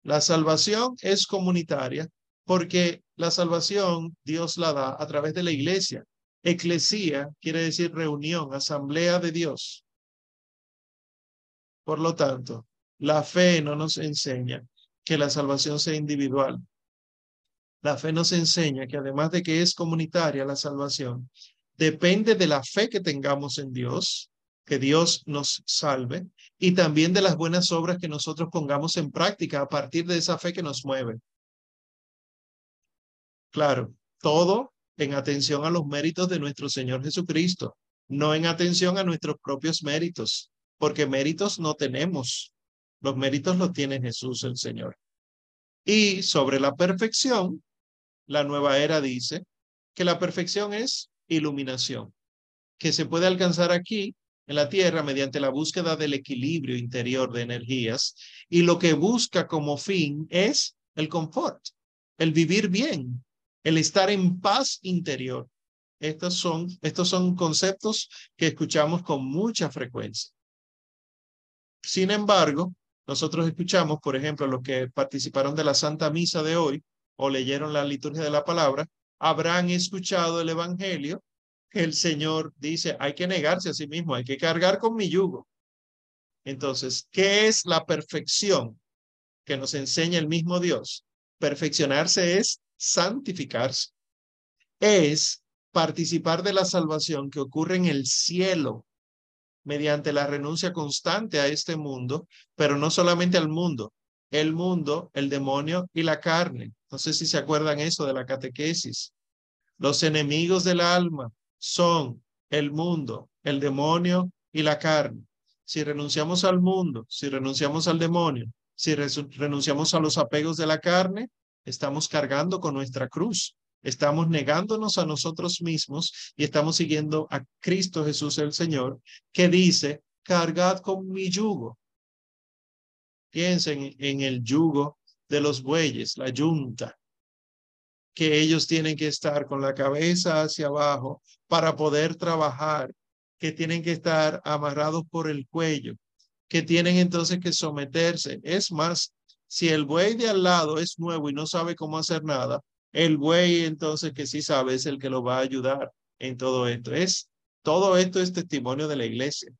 La salvación es comunitaria porque la salvación Dios la da a través de la iglesia. Eclesía quiere decir reunión, asamblea de Dios. Por lo tanto, la fe no nos enseña que la salvación sea individual. La fe nos enseña que además de que es comunitaria la salvación, depende de la fe que tengamos en Dios, que Dios nos salve, y también de las buenas obras que nosotros pongamos en práctica a partir de esa fe que nos mueve. Claro, todo en atención a los méritos de nuestro Señor Jesucristo, no en atención a nuestros propios méritos, porque méritos no tenemos. Los méritos los tiene Jesús el Señor. Y sobre la perfección, la nueva era dice que la perfección es iluminación, que se puede alcanzar aquí en la Tierra mediante la búsqueda del equilibrio interior de energías y lo que busca como fin es el confort, el vivir bien, el estar en paz interior. Estos son, estos son conceptos que escuchamos con mucha frecuencia. Sin embargo, nosotros escuchamos, por ejemplo, los que participaron de la Santa Misa de hoy o leyeron la liturgia de la palabra, habrán escuchado el Evangelio que el Señor dice, hay que negarse a sí mismo, hay que cargar con mi yugo. Entonces, ¿qué es la perfección que nos enseña el mismo Dios? Perfeccionarse es santificarse. Es participar de la salvación que ocurre en el cielo mediante la renuncia constante a este mundo, pero no solamente al mundo, el mundo, el demonio y la carne. No sé si se acuerdan eso de la catequesis. Los enemigos del alma son el mundo, el demonio y la carne. Si renunciamos al mundo, si renunciamos al demonio, si renunciamos a los apegos de la carne, estamos cargando con nuestra cruz. Estamos negándonos a nosotros mismos y estamos siguiendo a Cristo Jesús el Señor, que dice, cargad con mi yugo. Piensen en el yugo de los bueyes, la yunta, que ellos tienen que estar con la cabeza hacia abajo para poder trabajar, que tienen que estar amarrados por el cuello, que tienen entonces que someterse. Es más, si el buey de al lado es nuevo y no sabe cómo hacer nada, el buey entonces que sí sabe es el que lo va a ayudar en todo esto. Es todo esto es testimonio de la iglesia.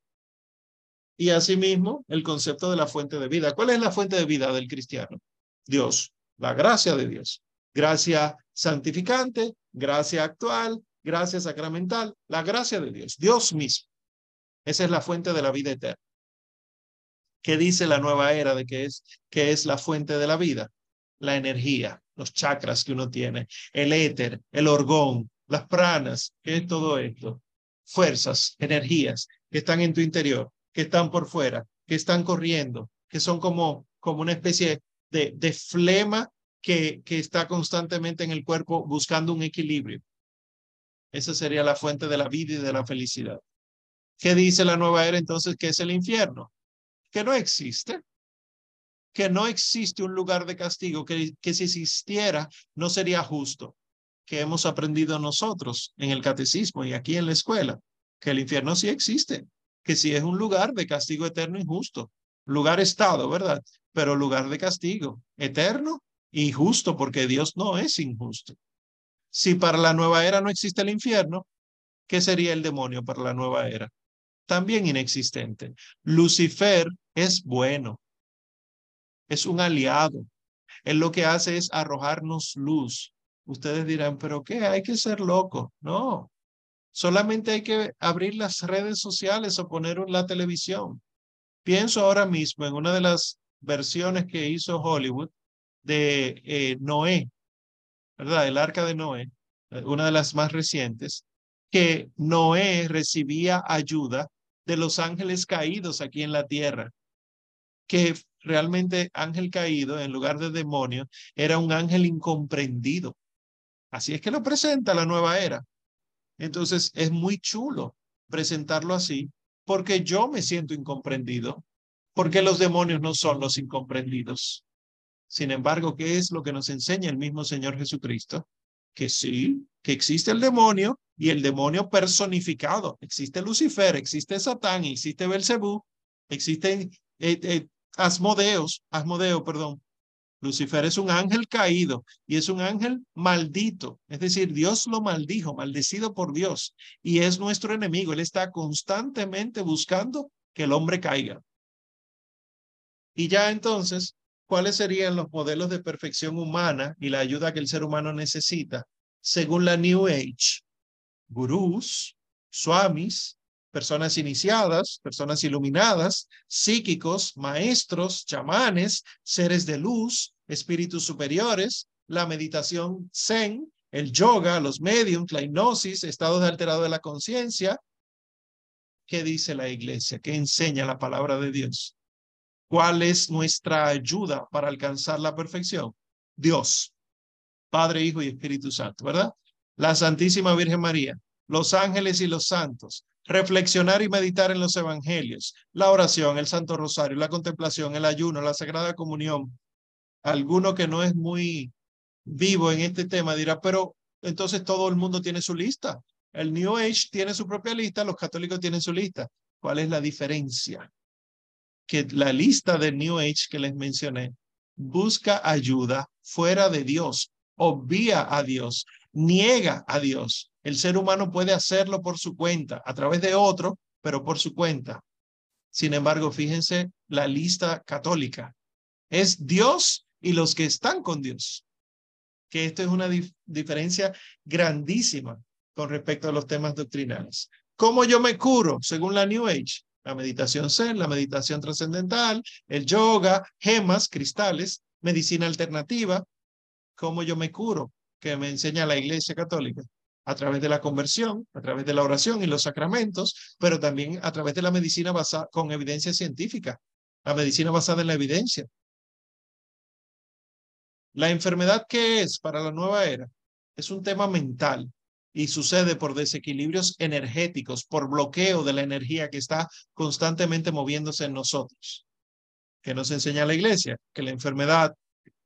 Y asimismo, el concepto de la fuente de vida. ¿Cuál es la fuente de vida del cristiano? Dios, la gracia de Dios. Gracia santificante, gracia actual, gracia sacramental, la gracia de Dios, Dios mismo. Esa es la fuente de la vida eterna. ¿Qué dice la nueva era de que es, que es la fuente de la vida? La energía, los chakras que uno tiene, el éter, el orgón, las pranas, ¿qué es todo esto? Fuerzas, energías que están en tu interior, que están por fuera, que están corriendo, que son como, como una especie de, de flema que, que está constantemente en el cuerpo buscando un equilibrio. Esa sería la fuente de la vida y de la felicidad. ¿Qué dice la nueva era entonces que es el infierno? Que no existe que no existe un lugar de castigo, que, que si existiera no sería justo, que hemos aprendido nosotros en el catecismo y aquí en la escuela, que el infierno sí existe, que sí es un lugar de castigo eterno injusto, lugar estado, ¿verdad? Pero lugar de castigo eterno, y justo porque Dios no es injusto. Si para la nueva era no existe el infierno, ¿qué sería el demonio para la nueva era? También inexistente. Lucifer es bueno, es un aliado. Él lo que hace es arrojarnos luz. Ustedes dirán, pero ¿qué? Hay que ser loco. No, solamente hay que abrir las redes sociales o poner la televisión. Pienso ahora mismo en una de las versiones que hizo Hollywood de eh, Noé, ¿verdad? El arca de Noé, eh, una de las más recientes, que Noé recibía ayuda de los ángeles caídos aquí en la tierra, que realmente ángel caído en lugar de demonio era un ángel incomprendido. Así es que lo presenta la nueva era. Entonces es muy chulo presentarlo así porque yo me siento incomprendido, porque los demonios no son los incomprendidos. Sin embargo, ¿qué es lo que nos enseña el mismo Señor Jesucristo? Que sí, que existe el demonio y el demonio personificado. Existe Lucifer, existe Satán, existe Belcebú, existen eh, eh, Asmodeos, Asmodeo, perdón. Lucifer es un ángel caído y es un ángel maldito. Es decir, Dios lo maldijo, maldecido por Dios. Y es nuestro enemigo. Él está constantemente buscando que el hombre caiga. Y ya entonces ¿Cuáles serían los modelos de perfección humana y la ayuda que el ser humano necesita según la New Age? Gurús, swamis, personas iniciadas, personas iluminadas, psíquicos, maestros, chamanes, seres de luz, espíritus superiores, la meditación zen, el yoga, los mediums, la hipnosis, estados de alterado de la conciencia. ¿Qué dice la iglesia? ¿Qué enseña la palabra de Dios? ¿Cuál es nuestra ayuda para alcanzar la perfección? Dios, Padre, Hijo y Espíritu Santo, ¿verdad? La Santísima Virgen María, los ángeles y los santos, reflexionar y meditar en los evangelios, la oración, el Santo Rosario, la contemplación, el ayuno, la Sagrada Comunión. Alguno que no es muy vivo en este tema dirá, pero entonces todo el mundo tiene su lista. El New Age tiene su propia lista, los católicos tienen su lista. ¿Cuál es la diferencia? Que la lista de New Age que les mencioné busca ayuda fuera de Dios, obvia a Dios, niega a Dios. El ser humano puede hacerlo por su cuenta, a través de otro, pero por su cuenta. Sin embargo, fíjense la lista católica. Es Dios y los que están con Dios. Que esto es una diferencia grandísima con respecto a los temas doctrinales. ¿Cómo yo me curo según la New Age? La meditación zen, la meditación trascendental, el yoga, gemas, cristales, medicina alternativa, cómo yo me curo, que me enseña la Iglesia Católica, a través de la conversión, a través de la oración y los sacramentos, pero también a través de la medicina basada con evidencia científica, la medicina basada en la evidencia. La enfermedad que es para la nueva era es un tema mental, y sucede por desequilibrios energéticos, por bloqueo de la energía que está constantemente moviéndose en nosotros. Que nos enseña la iglesia? Que la enfermedad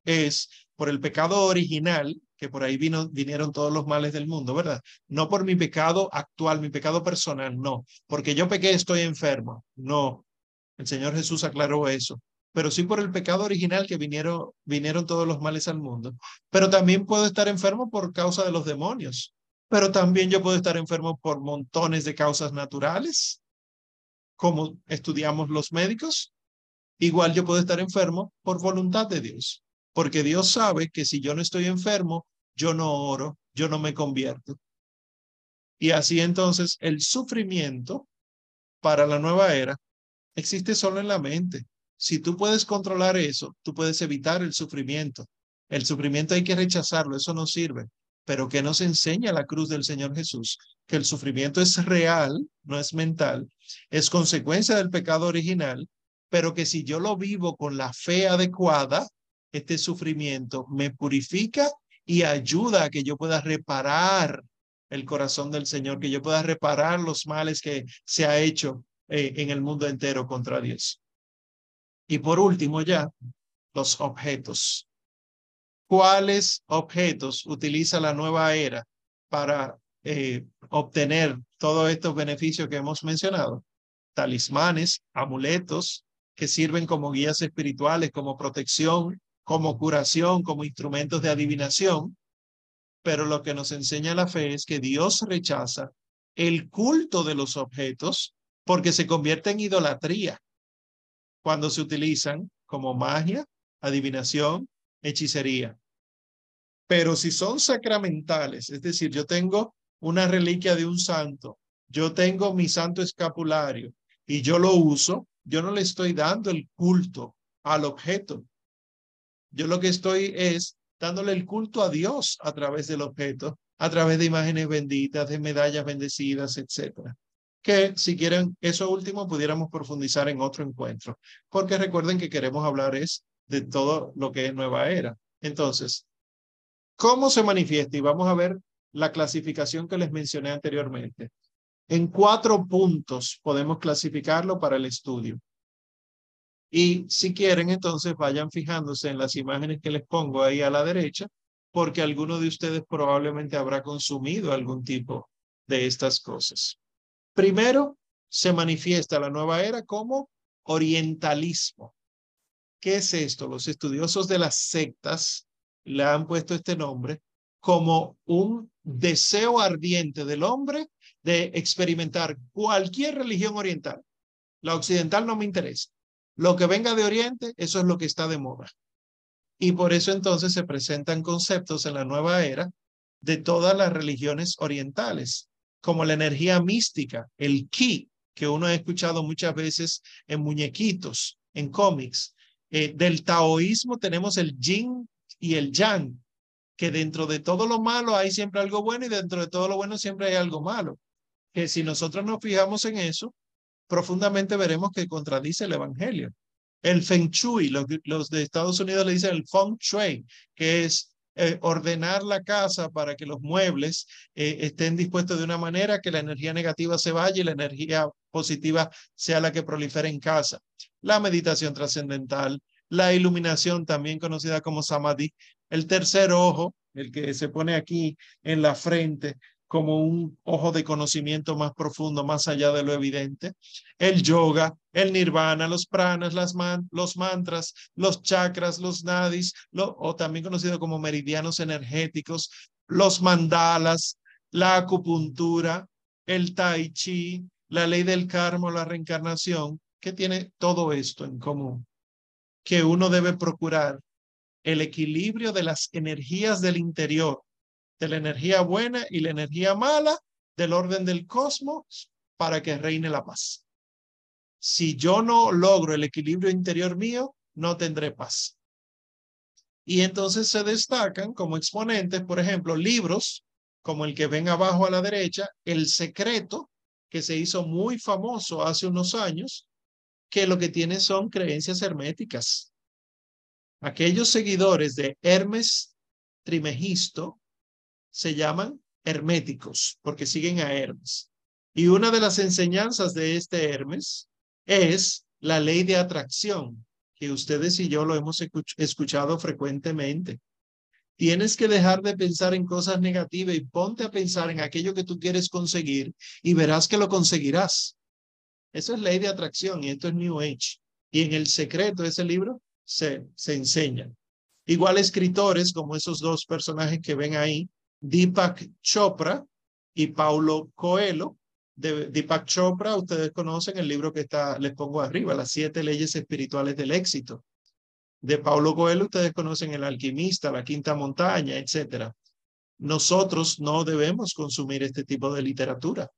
es por el pecado original, que por ahí vino, vinieron todos los males del mundo, ¿verdad? No por mi pecado actual, mi pecado personal, no. Porque yo pequé, estoy enfermo. No. El Señor Jesús aclaró eso pero sí por el pecado original que vinieron, vinieron todos los males al mundo. Pero también puedo estar enfermo por causa de los demonios pero también yo puedo estar enfermo por montones de causas naturales, como estudiamos los médicos. Igual yo puedo estar enfermo por voluntad de Dios, porque Dios sabe que si yo no estoy enfermo, yo no oro, yo no me convierto. Y así entonces el sufrimiento para la nueva era existe solo en la mente. Si tú puedes controlar eso, tú puedes evitar el sufrimiento. El sufrimiento hay que rechazarlo, eso no sirve. Pero ¿qué nos enseña la cruz del Señor Jesús? Que el sufrimiento es real, no es mental, es consecuencia del pecado original, pero que si yo lo vivo con la fe adecuada, este sufrimiento me purifica y ayuda a que yo pueda reparar el corazón del Señor, que yo pueda reparar los males que se ha hecho eh, en el mundo entero contra Dios. Y por último ya, los objetos cuáles objetos utiliza la nueva era para eh, obtener todos estos beneficios que hemos mencionado. Talismanes, amuletos que sirven como guías espirituales, como protección como curación, como instrumentos de adivinación, pero lo que nos enseña la fe es que Dios rechaza el culto de los objetos porque se convierte en idolatría cuando se utilizan como magia, adivinación, hechicería. Pero si son sacramentales, es decir, yo tengo una reliquia de un santo, yo tengo mi santo escapulario y yo lo uso, yo no le estoy dando el culto al objeto. Yo lo que estoy es dándole el culto a Dios a través del objeto, a través de imágenes benditas, de medallas bendecidas, etcétera. Que si quieren eso último pudiéramos profundizar en otro encuentro, porque recuerden que queremos hablar es de todo lo que es nueva era. Entonces, ¿cómo se manifiesta? Y vamos a ver la clasificación que les mencioné anteriormente. En cuatro puntos podemos clasificarlo para el estudio. Y si quieren, entonces vayan fijándose en las imágenes que les pongo ahí a la derecha, porque alguno de ustedes probablemente habrá consumido algún tipo de estas cosas. Primero, se manifiesta la nueva era como orientalismo. ¿Qué es esto? Los estudiosos de las sectas le han puesto este nombre como un deseo ardiente del hombre de experimentar cualquier religión oriental. La occidental no me interesa. Lo que venga de Oriente, eso es lo que está de moda. Y por eso entonces se presentan conceptos en la nueva era de todas las religiones orientales, como la energía mística, el ki, que uno ha escuchado muchas veces en muñequitos, en cómics. Eh, del taoísmo tenemos el yin y el yang, que dentro de todo lo malo hay siempre algo bueno y dentro de todo lo bueno siempre hay algo malo. Que si nosotros nos fijamos en eso, profundamente veremos que contradice el Evangelio. El Feng Shui, los, de Estados Unidos le dicen el Feng Shui, que es eh, ordenar la casa para que los muebles eh, estén dispuestos de una manera que la energía negativa se vaya y la energía positiva sea la que prolifere en casa. La meditación trascendental, la iluminación también conocida como samadhi, el tercer ojo, el que se pone aquí en la frente, como un ojo de conocimiento más profundo, más allá de lo evidente. El yoga, el nirvana, los pranas, las los mantras, los chakras, los nadis, o también conocido como meridianos energéticos, los mandalas, la acupuntura, el tai chi, la ley del karma, la reencarnación, que tiene todo esto en común, que uno debe procurar el equilibrio de las energías del interior de la energía buena y la energía mala del orden del cosmos para que reine la paz. Si yo no logro el equilibrio interior mío, no tendré paz. Y entonces se destacan como exponentes, por ejemplo, libros como el que ven abajo a la derecha, El Secreto, que se hizo muy famoso hace unos años, que lo que tiene son creencias herméticas. Aquellos seguidores de Hermes Trimegisto, se llaman herméticos porque siguen a Hermes. Y una de las enseñanzas de este Hermes es la ley de atracción, que ustedes y yo lo hemos escuchado frecuentemente. Tienes que dejar de pensar en cosas negativas y ponte a pensar en aquello que tú quieres conseguir y verás que lo conseguirás. Eso es ley de atracción y esto es New Age. Y en el secreto de ese libro se, se enseña. Igual escritores como esos dos personajes que ven ahí, Deepak Chopra y Paulo Coelho. De Deepak Chopra, ustedes conocen el libro que está, les pongo arriba, Las siete leyes espirituales del éxito. De Paulo Coelho, ustedes conocen El alquimista, La quinta montaña, etcétera. Nosotros no debemos consumir este tipo de literatura,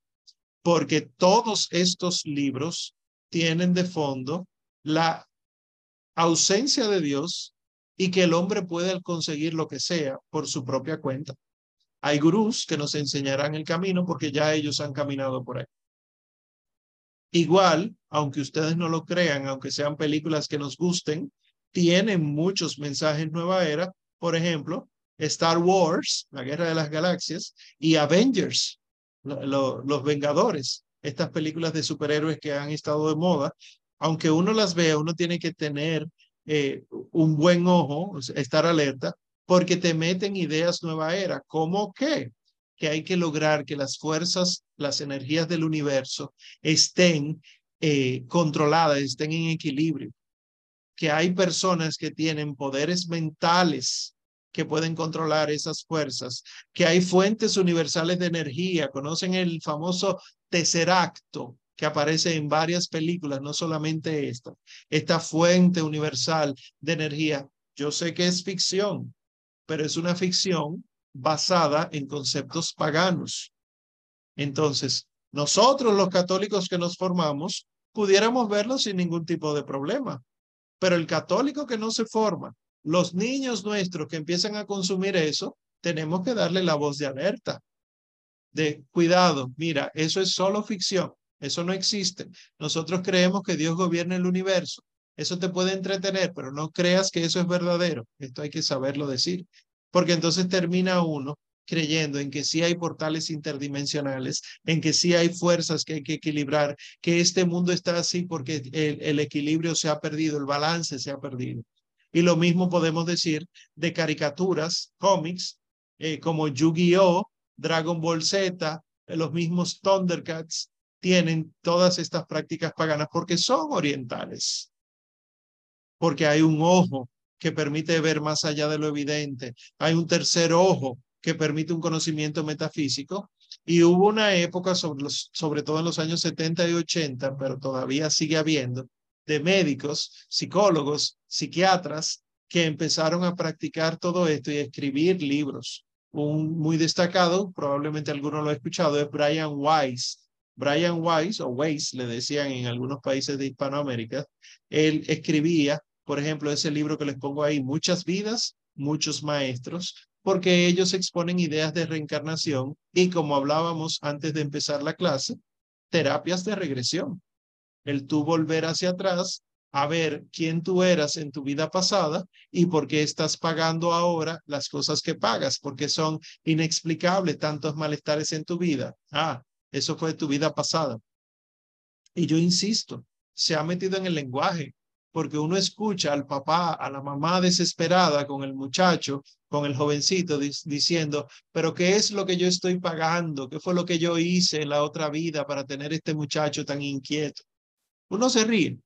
porque todos estos libros tienen de fondo la ausencia de Dios y que el hombre puede conseguir lo que sea por su propia cuenta. Hay gurús que nos enseñarán el camino porque ya ellos han caminado por ahí. Igual, aunque ustedes no lo crean, aunque sean películas que nos gusten, tienen muchos mensajes nueva era. Por ejemplo, Star Wars, la Guerra de las Galaxias, y Avengers, los Vengadores, estas películas de superhéroes que han estado de moda. Aunque uno las vea, uno tiene que tener eh, un buen ojo, estar alerta, porque te meten ideas nueva era. ¿Cómo qué? Que hay que lograr que las fuerzas, las energías del universo estén eh, controladas, estén en equilibrio. que hay personas que tienen poderes mentales que pueden controlar esas fuerzas, que hay fuentes universales de energía, conocen el famoso tesseracto que aparece en varias películas, no solamente esta, esta fuente universal de energía. Yo sé que es ficción, pero es una ficción basada en conceptos paganos. Entonces, nosotros los católicos que nos formamos, pudiéramos verlo sin ningún tipo de problema, pero el católico que no se forma, los niños nuestros que empiezan a consumir eso, tenemos que darle la voz de alerta, de cuidado, mira, eso es solo ficción, eso no existe. Nosotros creemos que Dios gobierna el universo. Eso te puede entretener, pero no creas que eso es verdadero. Esto hay que saberlo decir, porque entonces termina uno creyendo en que sí hay portales interdimensionales, en que sí hay fuerzas que hay que equilibrar, que este mundo está así porque el, equilibrio se ha perdido, el balance se ha perdido. Y lo mismo podemos decir de caricaturas, cómics, eh, como Yu-Gi-Oh, Dragon Ball Z, los mismos Thundercats, tienen todas estas prácticas paganas porque son orientales, porque hay un ojo que permite ver más allá de lo evidente, hay un tercer ojo que permite un conocimiento metafísico. Y hubo una época, sobre, sobre todo en los años 70 y 80, pero todavía sigue habiendo, de médicos, psicólogos, psiquiatras, que empezaron a practicar todo esto y escribir libros. Un muy destacado, probablemente alguno lo ha escuchado, es Brian Weiss. Brian Weiss, o Weiss, le decían en algunos países de Hispanoamérica, él escribía, por ejemplo, ese libro que les pongo ahí, Muchas vidas, muchos maestros, porque ellos exponen ideas de reencarnación y como hablábamos antes de empezar la clase, terapias de regresión. El tú volver hacia atrás a ver quién tú eras en tu vida pasada y por qué estás pagando ahora las cosas que pagas, porque son inexplicables tantos malestares en tu vida. Ah, eso fue tu vida pasada. Y yo insisto, se ha metido en el lenguaje, porque uno escucha al papá, a la mamá desesperada con el muchacho, con el jovencito diciendo, pero ¿qué es lo que yo estoy pagando? ¿Qué fue lo que yo hice en la otra vida para tener este muchacho tan inquieto? Uno se ríe,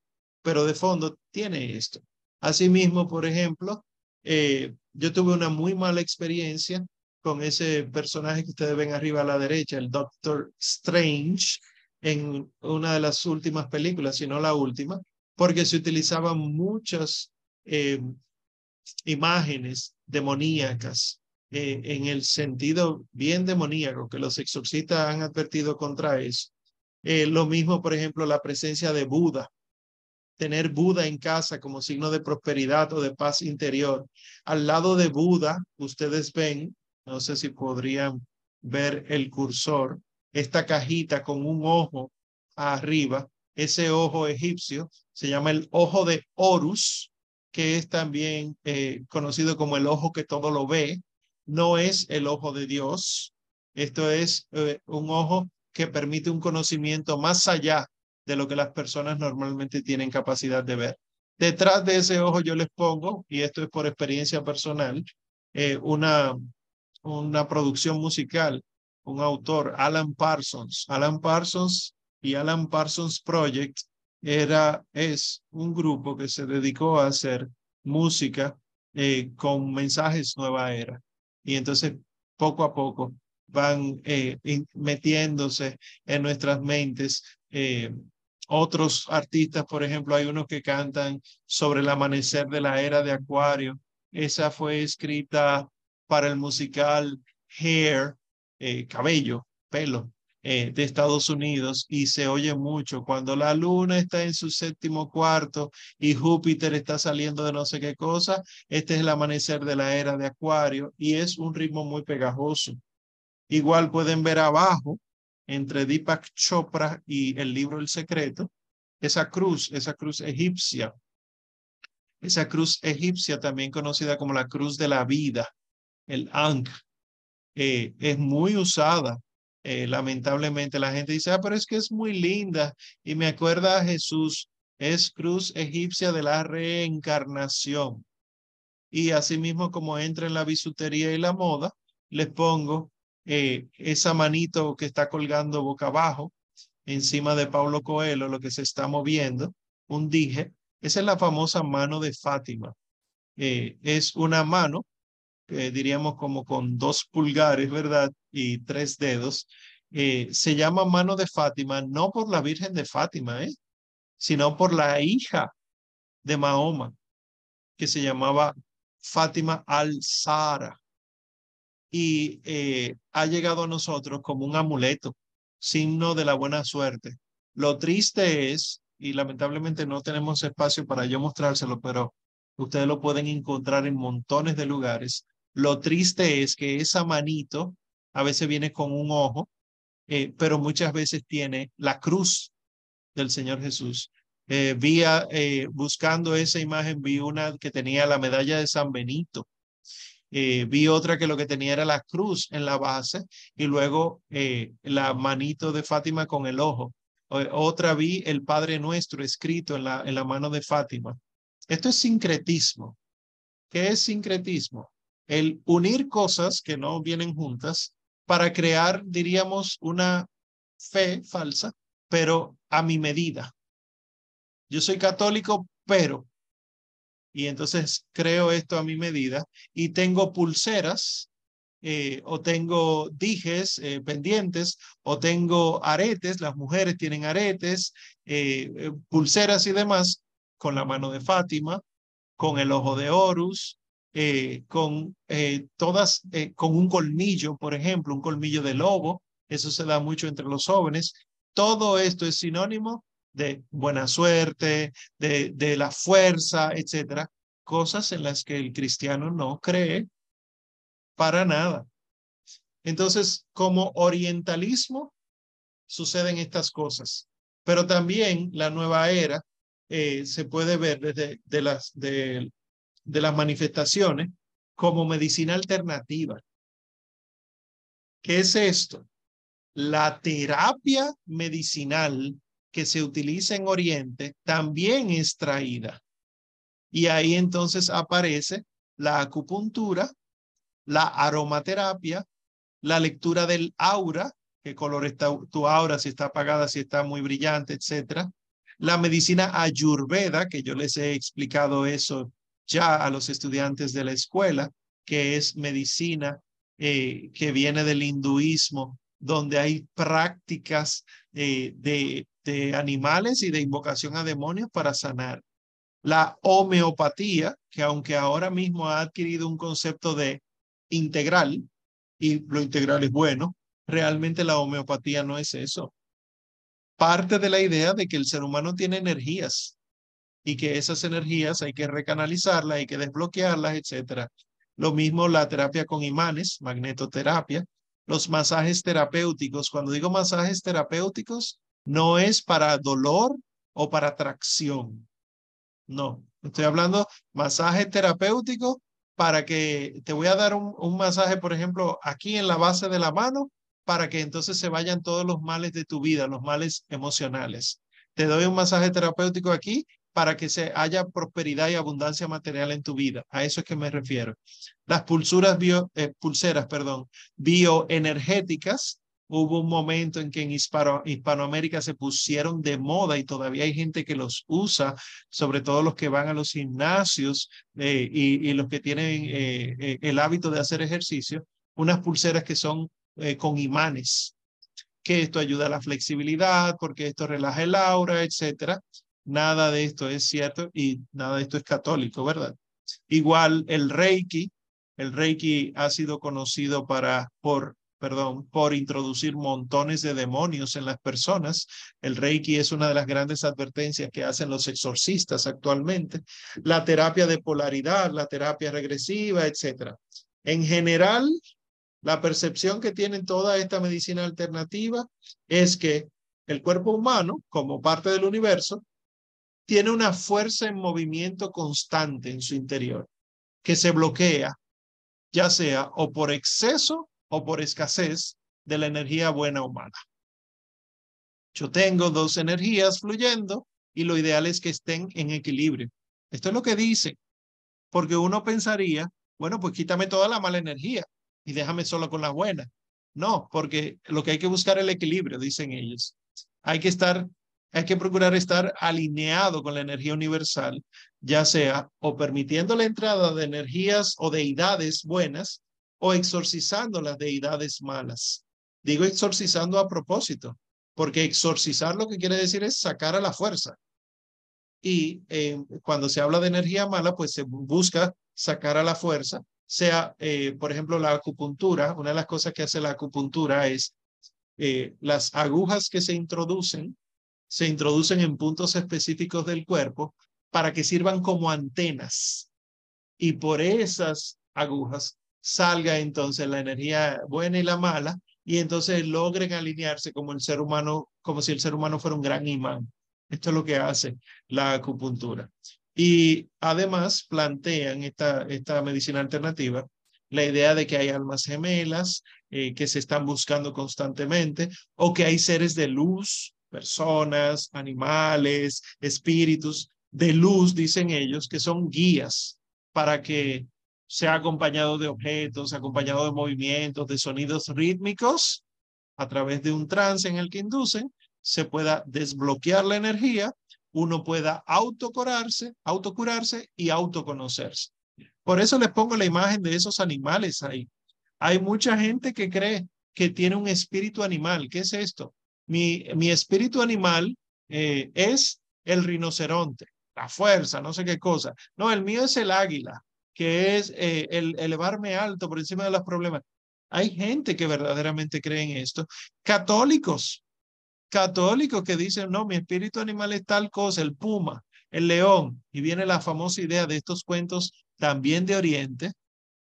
pero de fondo tiene esto. Asimismo, por ejemplo, eh, yo tuve una muy mala experiencia con ese personaje que ustedes ven arriba a la derecha, el Doctor Strange, en una de las últimas películas, si no la última, porque se utilizaban muchas eh, imágenes demoníacas eh, en el sentido bien demoníaco que los exorcistas han advertido contra eso. Eh, lo mismo, por ejemplo, la presencia de Buda. Tener Buda en casa como signo de prosperidad o de paz interior. Al lado de Buda, ustedes ven, no sé si podrían ver el cursor, esta cajita con un ojo arriba, ese ojo egipcio se llama el ojo de Horus, que es también eh, conocido como el ojo que todo lo ve. No es el ojo de Dios. Esto es eh, un ojo que permite un conocimiento más allá de lo que las personas normalmente tienen capacidad de ver. Detrás de ese ojo yo les pongo, y esto es por experiencia personal, eh, una, una producción musical, un autor, Alan Parsons. Alan Parsons y Alan Parsons Project era, es un grupo que se dedicó a hacer música eh, con mensajes nueva era. Y entonces, poco a poco, van eh, metiéndose en nuestras mentes. Eh, otros artistas, por ejemplo, hay unos que cantan sobre el amanecer de la era de Acuario. Esa fue escrita para el musical Hair, cabello, pelo, eh, de Estados Unidos y se oye mucho cuando la luna está en su séptimo cuarto y Júpiter está saliendo de no sé qué cosa. Este es el amanecer de la era de Acuario y es un ritmo muy pegajoso. Igual pueden ver abajo, entre Deepak Chopra y el libro El Secreto, esa cruz, esa cruz egipcia. Esa cruz egipcia, también conocida como la cruz de la vida, el Ankh, eh, es muy usada eh, lamentablemente la gente dice, ah, pero es que es muy linda y me acuerda a Jesús, es cruz egipcia de la reencarnación. Y asimismo como entra en la bisutería y la moda, les pongo eh, esa manito que está colgando boca abajo encima de Pablo Coelho, lo que se está moviendo, un dije, Esa es la famosa mano de Fátima. Eh, es una mano, diríamos como con dos pulgares, ¿verdad? Y tres dedos. Eh, se llama mano de Fátima no por la Virgen de Fátima, ¿eh? sino por la hija de Mahoma, que se llamaba Fátima al-Zahra. Y eh, ha llegado a nosotros como un amuleto, signo de la buena suerte. Lo triste es, y lamentablemente no tenemos espacio para yo mostrárselo, pero ustedes lo pueden encontrar en montones de lugares. Lo triste es que esa manito a veces viene con un ojo, eh, pero muchas veces tiene la cruz del Señor Jesús. Eh, eh, buscando esa imagen, vi una que tenía la medalla de San Benito. Eh, vi otra que lo que tenía era la cruz en la base y luego la manito de Fátima con el ojo. Otra vi el Padre Nuestro escrito en la, en la mano de Fátima. Esto es sincretismo. ¿Qué es sincretismo? El unir cosas que no vienen juntas para crear, diríamos, una fe falsa, pero a mi medida. Yo soy católico, pero, y entonces creo esto a mi medida, y tengo pulseras, eh, o tengo dijes eh, pendientes, o tengo aretes, las mujeres tienen aretes, eh, pulseras y demás, con la mano de Fátima, con el ojo de Horus, con todas, con un colmillo, por ejemplo, un colmillo de lobo, eso se da mucho entre los jóvenes. Todo esto es sinónimo de buena suerte, de, de la fuerza, etcétera, cosas en las que el cristiano no cree para nada. Entonces, como orientalismo, suceden estas cosas, pero también la nueva era eh, se puede ver desde de las, de, de las manifestaciones como medicina alternativa. ¿Qué es esto? La terapia medicinal que se utiliza en Oriente también es traída. Y ahí entonces aparece la acupuntura, la aromaterapia, la lectura del aura, qué color está tu aura, si está apagada, si está muy brillante, etcétera. La medicina ayurveda, que yo les he explicado eso ya a los estudiantes de la escuela, que es medicina eh, que viene del hinduismo, donde hay prácticas eh, de de animales y de invocación a demonios para sanar. La homeopatía, que aunque ahora mismo ha adquirido un concepto de integral, y lo integral es bueno, realmente la homeopatía no es eso. Parte de la idea de que el ser humano tiene energías y que esas energías hay que recanalizarlas, hay que desbloquearlas, etcétera. Lo mismo la terapia con imanes, magnetoterapia, los masajes terapéuticos. Cuando digo masajes terapéuticos, no es para dolor o para tracción. No, estoy hablando masaje terapéutico para que te voy a dar un, un, masaje, por ejemplo, aquí en la base de la mano, para que entonces se vayan todos los males de tu vida, los males emocionales. Te doy un masaje terapéutico aquí para que se haya prosperidad y abundancia material en tu vida. A eso es que me refiero. Las pulsuras bio, eh, pulseras, perdón, bioenergéticas Hubo un momento en que en Hispanoamérica se pusieron de moda y todavía hay gente que los usa, sobre todo los que van a los gimnasios eh, y, los que tienen eh, eh, el hábito de hacer ejercicio, unas pulseras que son con imanes, que esto ayuda a la flexibilidad, porque esto relaja el aura, etcétera. Nada de esto es cierto y nada de esto es católico, ¿verdad? Igual el Reiki, el Reiki ha sido conocido para, por perdón, por introducir montones de demonios en las personas. El Reiki es una de las grandes advertencias que hacen los exorcistas actualmente. La terapia de polaridad, la terapia regresiva, etcétera. En general, la percepción que tienen toda esta medicina alternativa es que el cuerpo humano, como parte del universo, tiene una fuerza en movimiento constante en su interior, que se bloquea, ya sea o por exceso o por escasez de la energía buena humana. Yo tengo dos energías fluyendo y lo ideal es que estén en equilibrio. Esto es lo que dice, porque uno pensaría, bueno, pues quítame toda la mala energía y déjame solo con la buena. No, porque lo que hay que buscar es el equilibrio, dicen ellos. Hay que estar hay que procurar estar alineado con la energía universal, ya sea o permitiendo la entrada de energías o deidades buenas o exorcizando las deidades malas. Digo exorcizando a propósito, porque exorcizar lo que quiere decir es sacar a la fuerza. Y eh, cuando se habla de energía mala, pues se busca sacar a la fuerza, sea, eh, por ejemplo, la acupuntura. Una de las cosas que hace la acupuntura es eh, las agujas que se introducen, se introducen en puntos específicos del cuerpo para que sirvan como antenas. Y por esas agujas salga entonces la energía buena y la mala, y entonces logren alinearse como el ser humano, como si el ser humano fuera un gran imán. Esto es lo que hace la acupuntura. Y además plantean esta, esta medicina alternativa la idea de que hay almas gemelas eh, que se están buscando constantemente o que hay seres de luz, personas, animales, espíritus de luz, dicen ellos, que son guías para que sea acompañado de objetos, acompañado de movimientos, de sonidos rítmicos, a través de un trance en el que inducen, se pueda desbloquear la energía, uno pueda autocurarse, autocurarse y autoconocerse. Por eso les pongo la imagen de esos animales ahí. Hay mucha gente que cree que tiene un espíritu animal. ¿Qué es esto? Mi, mi espíritu animal eh, es el rinoceronte, la fuerza, no sé qué cosa. No, el mío es el águila, que es eh, el elevarme alto por encima de los problemas. Hay gente que verdaderamente cree en esto. Católicos, católicos que dicen, no, mi espíritu animal es tal cosa, el puma, el león. Y viene la famosa idea de estos cuentos también de Oriente.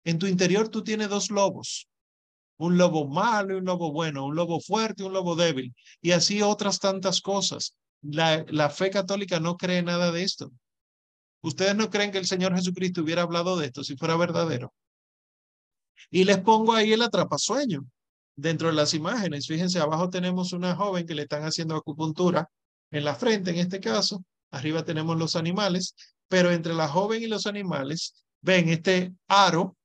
En tu interior tú tienes dos lobos, un lobo malo y un lobo bueno, un lobo fuerte y un lobo débil, y así otras tantas cosas. La, la fe católica no cree nada de esto. Ustedes no creen que el Señor Jesucristo hubiera hablado de esto si fuera verdadero. Y les pongo ahí el atrapasueño dentro de las imágenes. Fíjense, abajo tenemos una joven que le están haciendo acupuntura en la frente, en este caso. Arriba tenemos los animales, pero entre la joven y los animales ven este aro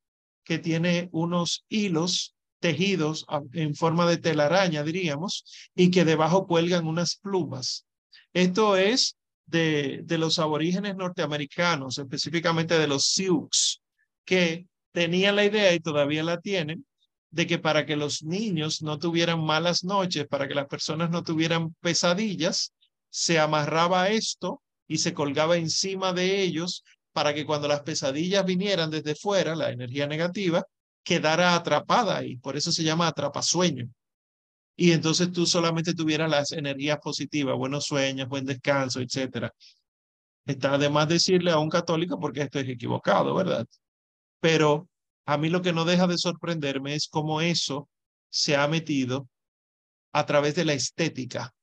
que tiene unos hilos tejidos en forma de telaraña, diríamos, y que debajo cuelgan unas plumas. Esto es de, de los aborígenes norteamericanos, específicamente de los Sioux, que tenían la idea y todavía la tienen de que para que los niños no tuvieran malas noches, para que las personas no tuvieran pesadillas, se amarraba esto y se colgaba encima de ellos para que cuando las pesadillas vinieran desde fuera, la energía negativa, quedara atrapada ahí. Por eso se llama atrapasueño. Y entonces tú solamente tuvieras las energías positivas, buenos sueños, buen descanso, etcétera. Está además decirle a un católico porque esto es equivocado, ¿verdad? Pero a mí lo que no deja de sorprenderme es cómo eso se ha metido a través de la estética,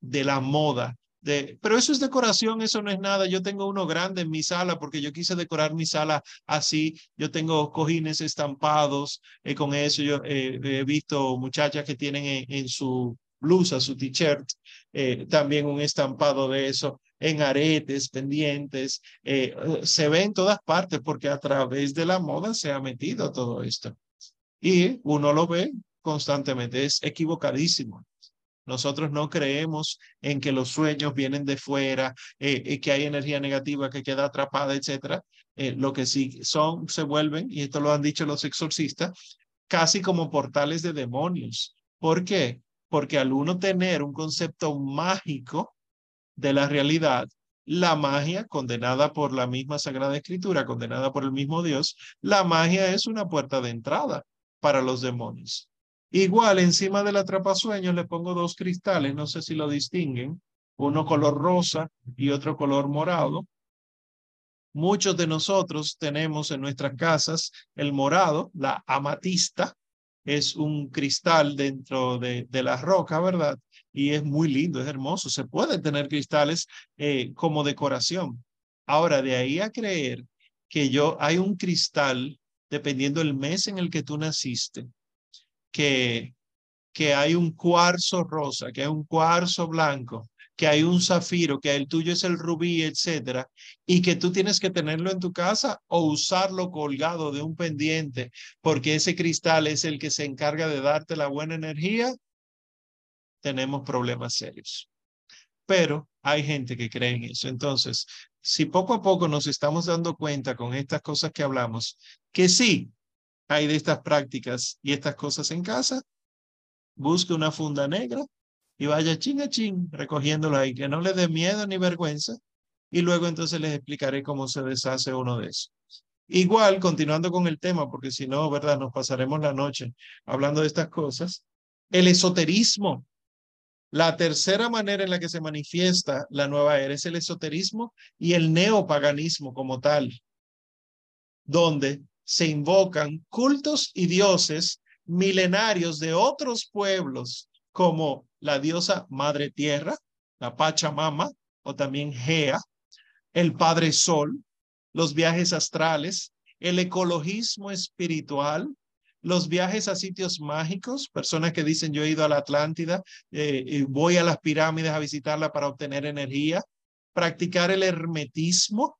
de la moda, de, pero eso es decoración, eso no es nada. Yo tengo uno grande en mi sala porque yo quise decorar mi sala así. Yo tengo cojines estampados eh, con eso. Yo eh, he visto muchachas que tienen en, su blusa, su t-shirt, eh, también un estampado de eso en aretes, pendientes, eh, se ve en todas partes porque a través de la moda se ha metido todo esto. Y uno lo ve constantemente, es equivocadísimo. Nosotros no creemos en que los sueños vienen de fuera, eh, y que hay energía negativa que queda atrapada, etcétera. Eh, lo que sí son, se vuelven, y esto lo han dicho los exorcistas, casi como portales de demonios. ¿Por qué? Porque al uno tener un concepto mágico de la realidad, la magia, condenada por la misma Sagrada Escritura, condenada por el mismo Dios, la magia es una puerta de entrada para los demonios. Igual, encima del atrapasueños le pongo dos cristales, no sé si lo distinguen, uno color rosa y otro color morado. Muchos de nosotros tenemos en nuestras casas el morado, la amatista, es un cristal dentro de, de la roca, ¿verdad? y es muy lindo, es hermoso. Se pueden tener cristales eh, como decoración. Ahora, de ahí a creer que yo hay un cristal, dependiendo del mes en el que tú naciste, que, que hay un cuarzo rosa, que hay un cuarzo blanco, que hay un zafiro, que el tuyo es el rubí, etcétera, y que tú tienes que tenerlo en tu casa o usarlo colgado de un pendiente, porque ese cristal es el que se encarga de darte la buena energía tenemos problemas serios. pero hay gente que cree en eso. Entonces, si poco a poco nos estamos dando cuenta con estas cosas que hablamos, que sí hay de estas prácticas y estas cosas en casa, busque una funda negra y vaya chin a chin recogiéndolo ahí, que no le dé miedo ni vergüenza. Y luego entonces les explicaré cómo se deshace uno de esos. Igual, continuando con el tema, porque si no, ¿verdad? Nos pasaremos la noche hablando de estas cosas. El esoterismo. La tercera manera en la que se manifiesta la nueva era es el esoterismo y el neopaganismo como tal, donde se invocan cultos y dioses milenarios de otros pueblos como la diosa Madre Tierra, la Pachamama o también Gea, el Padre Sol, los viajes astrales, el ecologismo espiritual, los viajes a sitios mágicos, personas que dicen yo he ido a la Atlántida, eh, y voy a las pirámides a visitarla para obtener energía, practicar el hermetismo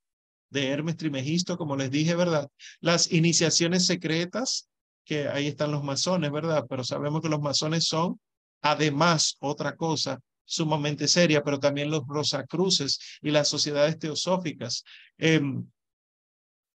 de Hermes Trimegisto, como les dije, ¿verdad? Las iniciaciones secretas, que ahí están los masones, ¿verdad? Pero sabemos que los masones son además otra cosa sumamente seria, pero también los rosacruces y las sociedades teosóficas. Em,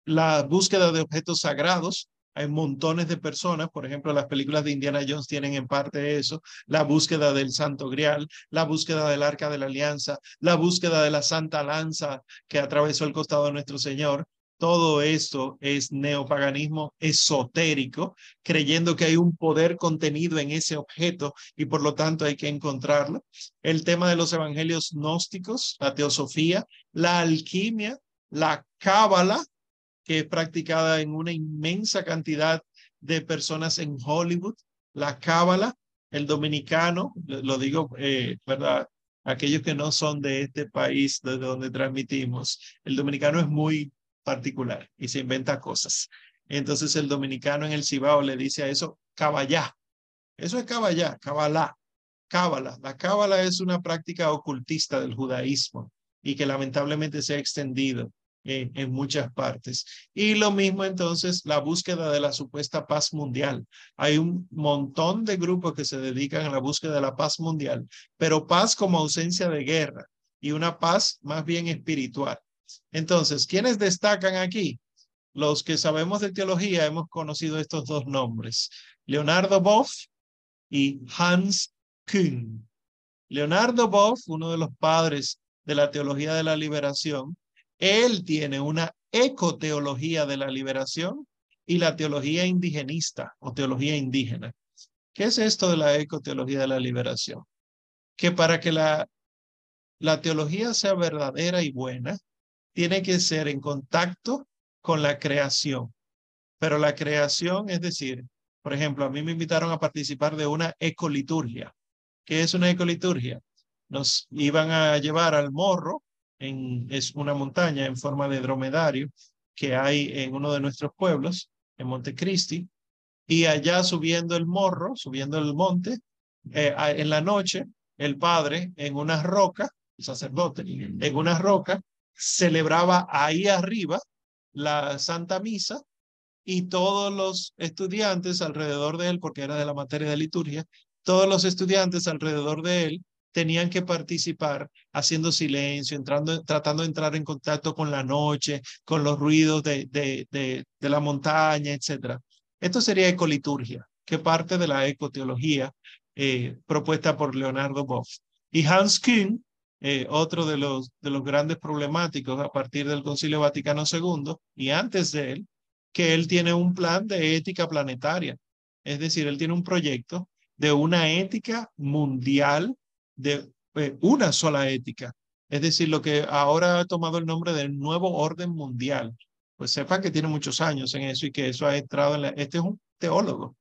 la búsqueda de objetos sagrados, hay montones de personas, por ejemplo, las películas de Indiana Jones tienen en parte eso, la búsqueda del Santo Grial, la búsqueda del Arca de la Alianza, la búsqueda de la Santa Lanza que atravesó el costado de nuestro Señor. Todo esto es neopaganismo esotérico, creyendo que hay un poder contenido en ese objeto y por lo tanto hay que encontrarlo. El tema de los evangelios gnósticos, la teosofía, la alquimia, la cábala, que es practicada en una inmensa cantidad de personas en Hollywood, la cábala, el dominicano, lo digo, eh, ¿verdad? Aquellos que no son de este país desde donde transmitimos, el dominicano es muy particular y se inventa cosas. Entonces el dominicano en el Cibao le dice a eso caballá. Eso es caballá, cabalá, cábala. La cábala es una práctica ocultista del judaísmo y que lamentablemente se ha extendido en, muchas partes. Y lo mismo entonces la búsqueda de la supuesta paz mundial. Hay un montón de grupos que se dedican a la búsqueda de la paz mundial, pero paz como ausencia de guerra y una paz más bien espiritual. Entonces, ¿quiénes destacan aquí? Los que sabemos de teología hemos conocido estos dos nombres, Leonardo Boff y Hans Kühn. Leonardo Boff, uno de los padres de la teología de la liberación, él tiene una ecoteología de la liberación y la teología indigenista o teología indígena. ¿Qué es esto de la ecoteología de la liberación? Que para que la, la teología sea verdadera y buena, tiene que ser en contacto con la creación. Pero la creación, es decir, por ejemplo, a mí me invitaron a participar de una ecoliturgia. ¿Qué es una ecoliturgia? Nos iban a llevar al morro, es una montaña en forma de dromedario que hay en uno de nuestros pueblos, en Montecristi, y allá subiendo el morro, subiendo el monte, eh, en la noche, el padre en una roca, el sacerdote, en una roca, celebraba ahí arriba la Santa Misa y todos los estudiantes alrededor de él, porque era de la materia de liturgia, todos los estudiantes alrededor de él tenían que participar haciendo silencio, entrando, tratando de entrar en contacto con la noche, con los ruidos de, de, de, de la montaña, etc. Esto sería ecoliturgia, que parte de la ecoteología eh, propuesta por Leonardo Boff. Y Hans Kühn eh, otro de los, de los grandes problemáticos a partir del Concilio Vaticano II y antes de él, que él tiene un plan de ética planetaria. Es decir, él tiene un proyecto de una ética mundial, de eh, una sola ética. Es decir, lo que ahora ha tomado el nombre del nuevo orden mundial. Pues sepa que tiene muchos años en eso y que eso ha entrado en la... Este es un teólogo.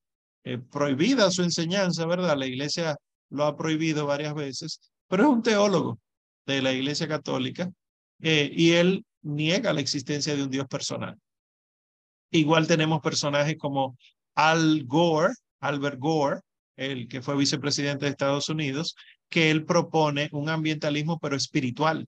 Eh, prohibida su enseñanza, ¿verdad? La iglesia lo ha prohibido varias veces, pero es un teólogo de la Iglesia Católica eh, y él niega la existencia de un Dios personal. Igual tenemos personajes como Al Gore, Albert Gore, el que fue vicepresidente de Estados Unidos, que él propone un ambientalismo pero espiritual.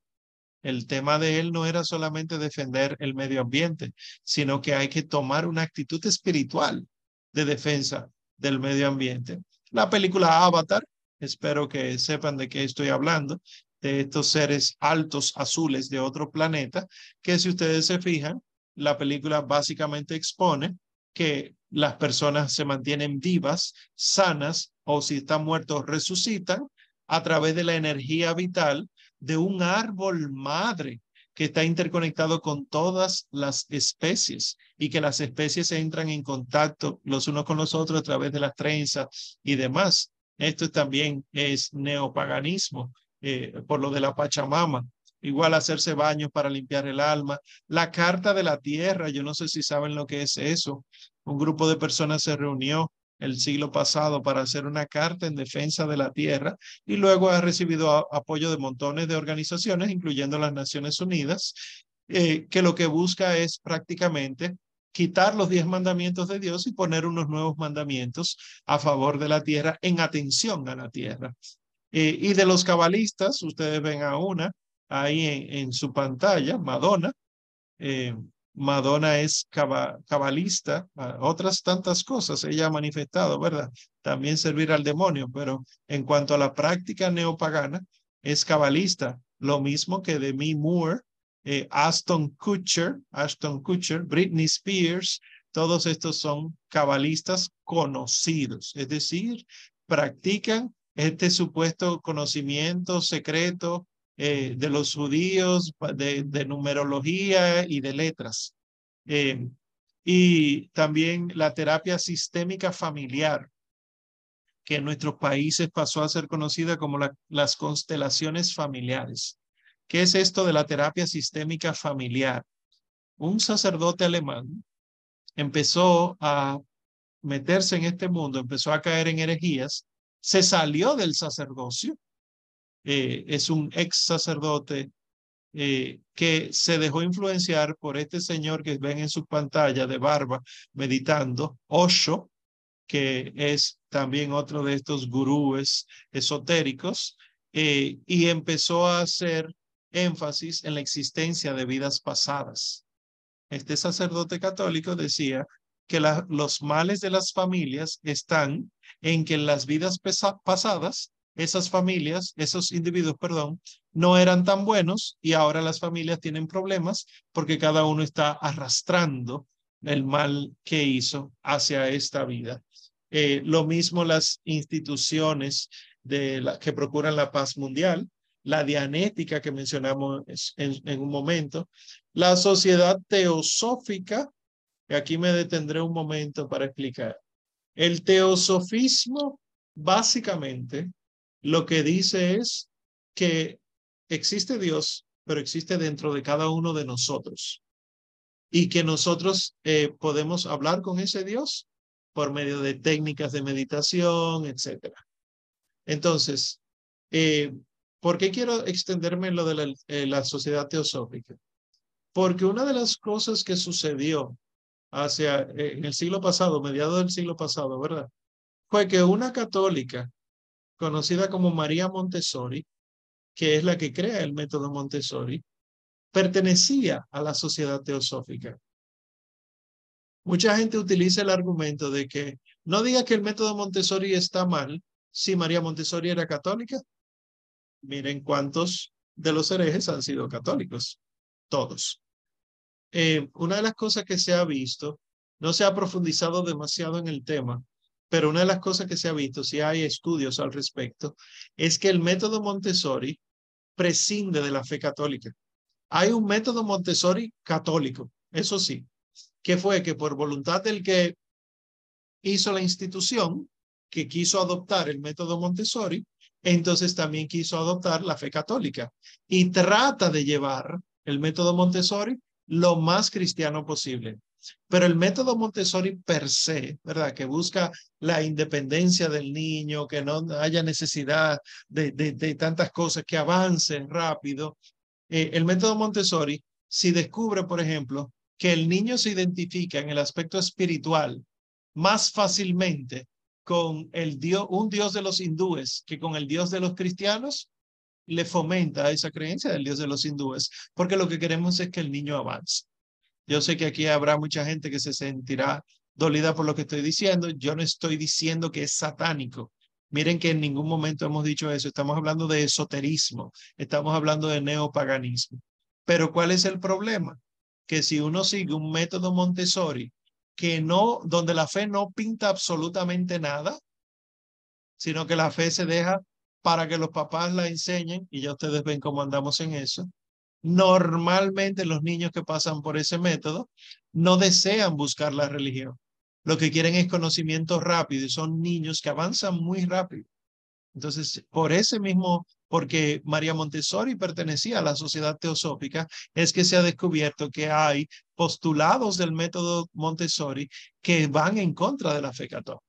El tema de él no era solamente defender el medio ambiente, sino que hay que tomar una actitud espiritual de defensa del medio ambiente. La película Avatar, espero que sepan de qué estoy hablando, de estos seres altos azules de otro planeta, que si ustedes se fijan, la película básicamente expone que las personas se mantienen vivas, sanas, o si están muertos, resucitan a través de la energía vital de un árbol madre que está interconectado con todas las especies y que las especies entran en contacto los unos con los otros a través de las trenzas y demás. Esto también es neopaganismo, eh, por lo de la Pachamama. Igual hacerse baños para limpiar el alma. La carta de la tierra, yo no sé si saben lo que es eso. Un grupo de personas se reunió el siglo pasado para hacer una carta en defensa de la tierra y luego ha recibido apoyo de montones de organizaciones, incluyendo las Naciones Unidas, eh, que lo que busca es prácticamente quitar los diez mandamientos de Dios y poner unos nuevos mandamientos a favor de la tierra en atención a la tierra. Eh, y de los cabalistas, ustedes ven a una ahí en, su pantalla, Madonna. Eh, Madonna es cabalista, otras tantas cosas ella ha manifestado, ¿verdad? También servir al demonio, pero en cuanto a la práctica neopagana, es cabalista, lo mismo que Demi Moore, eh, Aston Kutcher, Ashton Kutcher, Britney Spears, todos estos son cabalistas conocidos, es decir, practican este supuesto conocimiento secreto eh, de los judíos, de, numerología y de letras. Eh, y también la terapia sistémica familiar, que en nuestros países pasó a ser conocida como las constelaciones familiares. ¿Qué es esto de la terapia sistémica familiar? Un sacerdote alemán empezó a meterse en este mundo, empezó a caer en herejías, se salió del sacerdocio, eh, es un ex sacerdote eh, que se dejó influenciar por este señor que ven en su pantalla de barba meditando, Osho, que es también otro de estos gurúes esotéricos, eh, y empezó a hacer énfasis en la existencia de vidas pasadas. Este sacerdote católico decía que los males de las familias están en que en las vidas pasadas esas familias, esos individuos, perdón, no eran tan buenos y ahora las familias tienen problemas porque cada uno está arrastrando el mal que hizo hacia esta vida. Eh, lo mismo las instituciones de la, que procuran la paz mundial, la dianética que mencionamos en, un momento, la sociedad teosófica, y aquí me detendré un momento para explicar. El teosofismo básicamente lo que dice es que existe Dios, pero existe dentro de cada uno de nosotros y que nosotros eh, podemos hablar con ese Dios por medio de técnicas de meditación, etcétera. Entonces, eh, ¿Por qué quiero extenderme en lo de la, eh, la sociedad teosófica? Porque una de las cosas que sucedió hacia eh, en el siglo pasado, mediados del siglo pasado, ¿verdad? Fue que una católica conocida como María Montessori, que es la que crea el método Montessori, pertenecía a la sociedad teosófica. Mucha gente utiliza el argumento de que no diga que el método Montessori está mal si María Montessori era católica, Miren cuántos de los herejes han sido católicos. Todos. Eh, una de las cosas que se ha visto, no se ha profundizado demasiado en el tema, pero una de las cosas que se ha visto, si hay estudios al respecto, es que el método Montessori prescinde de la fe católica. Hay un método Montessori católico, eso sí, que fue que por voluntad del que hizo la institución, que quiso adoptar el método Montessori, entonces también quiso adoptar la fe católica y trata de llevar el método Montessori lo más cristiano posible. Pero el método Montessori per se, ¿verdad? Que busca la independencia del niño, que no haya necesidad de, de, tantas cosas, que avance rápido. Eh, el método Montessori, si descubre, por ejemplo, que el niño se identifica en el aspecto espiritual más fácilmente con el Dios, un Dios de los hindúes que con el Dios de los cristianos, le fomenta esa creencia del Dios de los hindúes, porque lo que queremos es que el niño avance. Yo sé que aquí habrá mucha gente que se sentirá dolida por lo que estoy diciendo. Yo no estoy diciendo que es satánico. Miren que en ningún momento hemos dicho eso. Estamos hablando de esoterismo, estamos hablando de neopaganismo. Pero ¿cuál es el problema? Que si uno sigue un método Montessori que no, donde la fe no pinta absolutamente nada, sino que la fe se deja para que los papás la enseñen, y ya ustedes ven cómo andamos en eso. Normalmente los niños que pasan por ese método no desean buscar la religión. Lo que quieren es conocimiento rápido y son niños que avanzan muy rápido. Entonces, por ese mismo, porque María Montessori pertenecía a la sociedad teosófica, es que se ha descubierto que hay postulados del método Montessori que van en contra de la fe católica.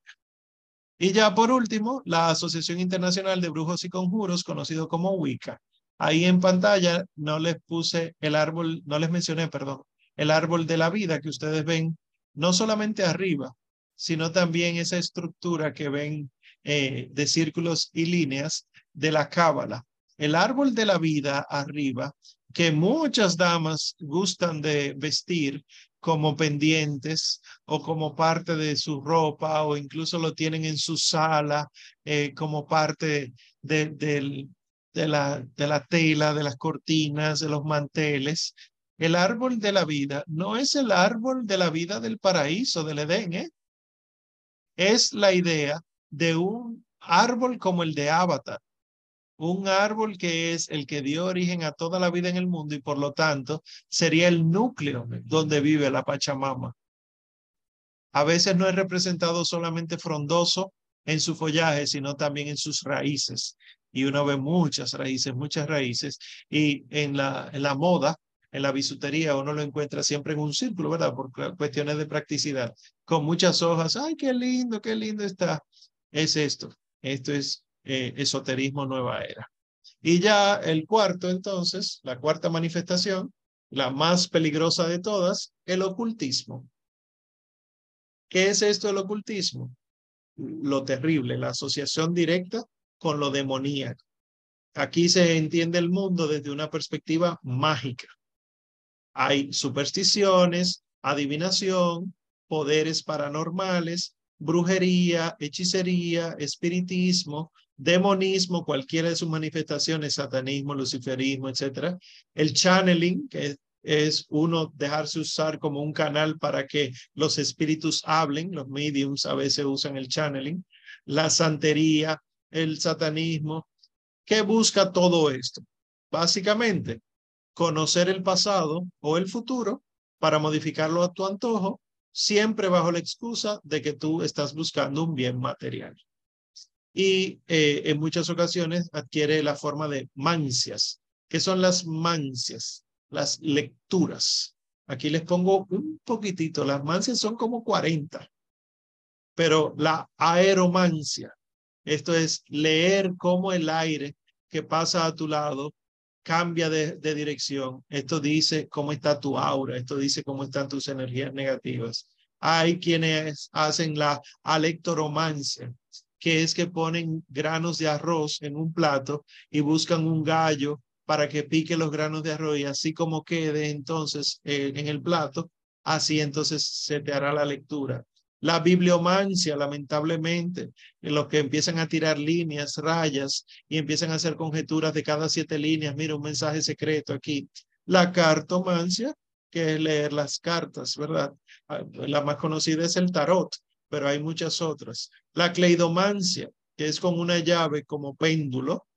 Y ya por último, la Asociación Internacional de Brujos y Conjuros, conocido como Wicca. Ahí en pantalla no les puse el árbol, no les mencioné, perdón, el árbol de la vida que ustedes ven no solamente arriba, sino también esa estructura que ven eh, de círculos y líneas de la cábala. El árbol de la vida arriba, que muchas damas gustan de vestir, como pendientes o como parte de su ropa o incluso lo tienen en su sala eh, como parte de, de, la, de la tela, de las cortinas, de los manteles. El árbol de la vida no es el árbol de la vida del paraíso, del Edén, ¿eh? es la idea de un árbol como el de Avatar, un árbol que es el que dio origen a toda la vida en el mundo y por lo tanto sería el núcleo donde vive la Pachamama. A veces no es representado solamente frondoso en su follaje, sino también en sus raíces. Y uno ve muchas raíces, muchas raíces. Y en la, en la moda, en la bisutería, uno lo encuentra siempre en un círculo, ¿verdad? Por cuestiones de practicidad, con muchas hojas. ¡Ay, qué lindo, qué lindo está! Es esto. Esto es eh, esoterismo nueva era. Y ya el cuarto, entonces, la cuarta manifestación, la más peligrosa de todas, el ocultismo. ¿Qué es esto del ocultismo? Lo terrible, la asociación directa con lo demoníaco. Aquí se entiende el mundo desde una perspectiva mágica. Hay supersticiones, adivinación, poderes paranormales, brujería, hechicería, espiritismo, demonismo, cualquiera de sus manifestaciones, satanismo, luciferismo, etcétera. El channeling, que es uno dejarse usar como un canal para que los espíritus hablen, los mediums a veces usan el channeling, la santería, el satanismo. ¿Qué busca todo esto? Básicamente, conocer el pasado o el futuro para modificarlo a tu antojo, siempre bajo la excusa de que tú estás buscando un bien material y eh, en muchas ocasiones adquiere la forma de mancias. ¿Qué son las mancias? Las lecturas. Aquí les pongo un poquitito. Las mancias son como 40, pero la aeromancia, esto es leer cómo el aire que pasa a tu lado cambia de, dirección. Esto dice cómo está tu aura, esto dice cómo están tus energías negativas. Hay quienes hacen la alectoromancia, que es que ponen granos de arroz en un plato y buscan un gallo para que pique los granos de arroz y así como quede entonces eh, en el plato, así entonces se te hará la lectura. La bibliomancia, lamentablemente, en los que empiezan a tirar líneas, rayas y empiezan a hacer conjeturas de cada siete líneas. Mira, un mensaje secreto aquí. La cartomancia, que es leer las cartas, ¿verdad? Ah, la más conocida es el tarot pero hay muchas otras. La cleidomancia, que es con una llave como péndulo,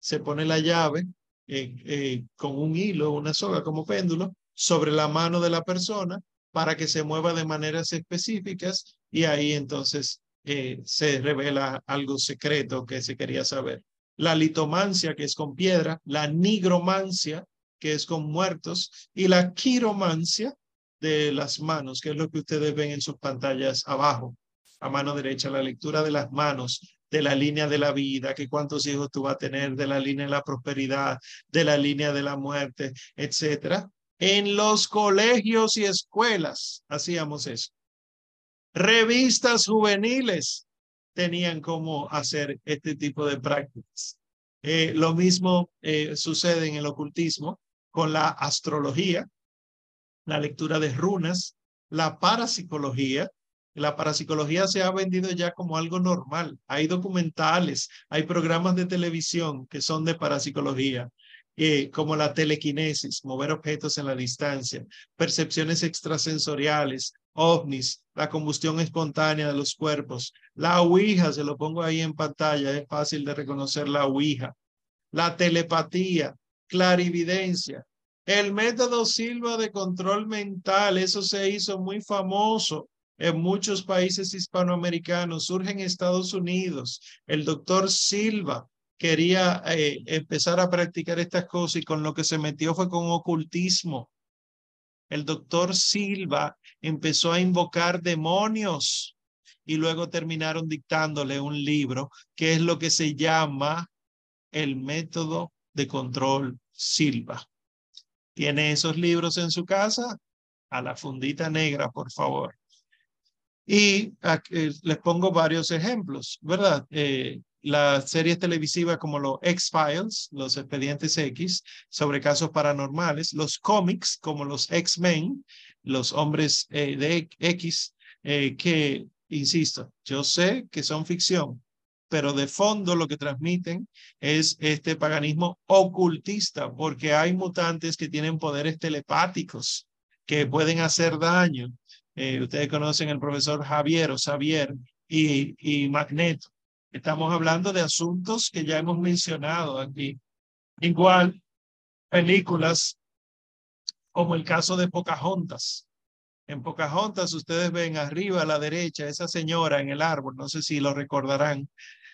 se pone la llave eh, eh, con un hilo, una soga como péndulo, sobre la mano de la persona para que se mueva de maneras específicas y ahí entonces eh, se revela algo secreto que se quería saber. La litomancia, que es con piedra, la nigromancia, que es con muertos, y la quiromancia de las manos, que es lo que ustedes ven en sus pantallas abajo a mano derecha, la lectura de las manos, de la línea de la vida, que cuántos hijos tú vas a tener, de la línea de la prosperidad, de la línea de la muerte, etcétera. En los colegios y escuelas hacíamos eso. Revistas juveniles tenían cómo hacer este tipo de prácticas. Eh, lo mismo eh, sucede en el ocultismo con la astrología, la lectura de runas, la parapsicología, La parapsicología se ha vendido ya como algo normal. Hay documentales, hay programas de televisión que son de parapsicología, eh, como la telequinesis, mover objetos en la distancia, percepciones extrasensoriales, ovnis, la combustión espontánea de los cuerpos, la ouija, se lo pongo ahí en pantalla, es fácil de reconocer la ouija, la telepatía, clarividencia, el método Silva de control mental, eso se hizo muy famoso en muchos países hispanoamericanos, surge en Estados Unidos. El doctor Silva quería eh, empezar a practicar estas cosas y con lo que se metió fue con ocultismo. El doctor Silva empezó a invocar demonios y luego terminaron dictándole un libro que es lo que se llama el método de control Silva. ¿Tiene esos libros en su casa? A la fundita negra, por favor. Y les pongo varios ejemplos, ¿verdad? Eh, las series televisivas como los X-Files, los expedientes X, sobre casos paranormales, los cómics como los X-Men, los hombres eh, de X, eh, que, insisto, yo sé que son ficción, pero de fondo lo que transmiten es este paganismo ocultista, porque hay mutantes que tienen poderes telepáticos que pueden hacer daño. Eh, ustedes conocen el profesor Javier o Xavier y, y Magneto. Estamos hablando de asuntos que ya hemos mencionado aquí. Igual, películas como el caso de Pocahontas. En Pocahontas ustedes ven arriba a la derecha esa señora en el árbol, no sé si lo recordarán,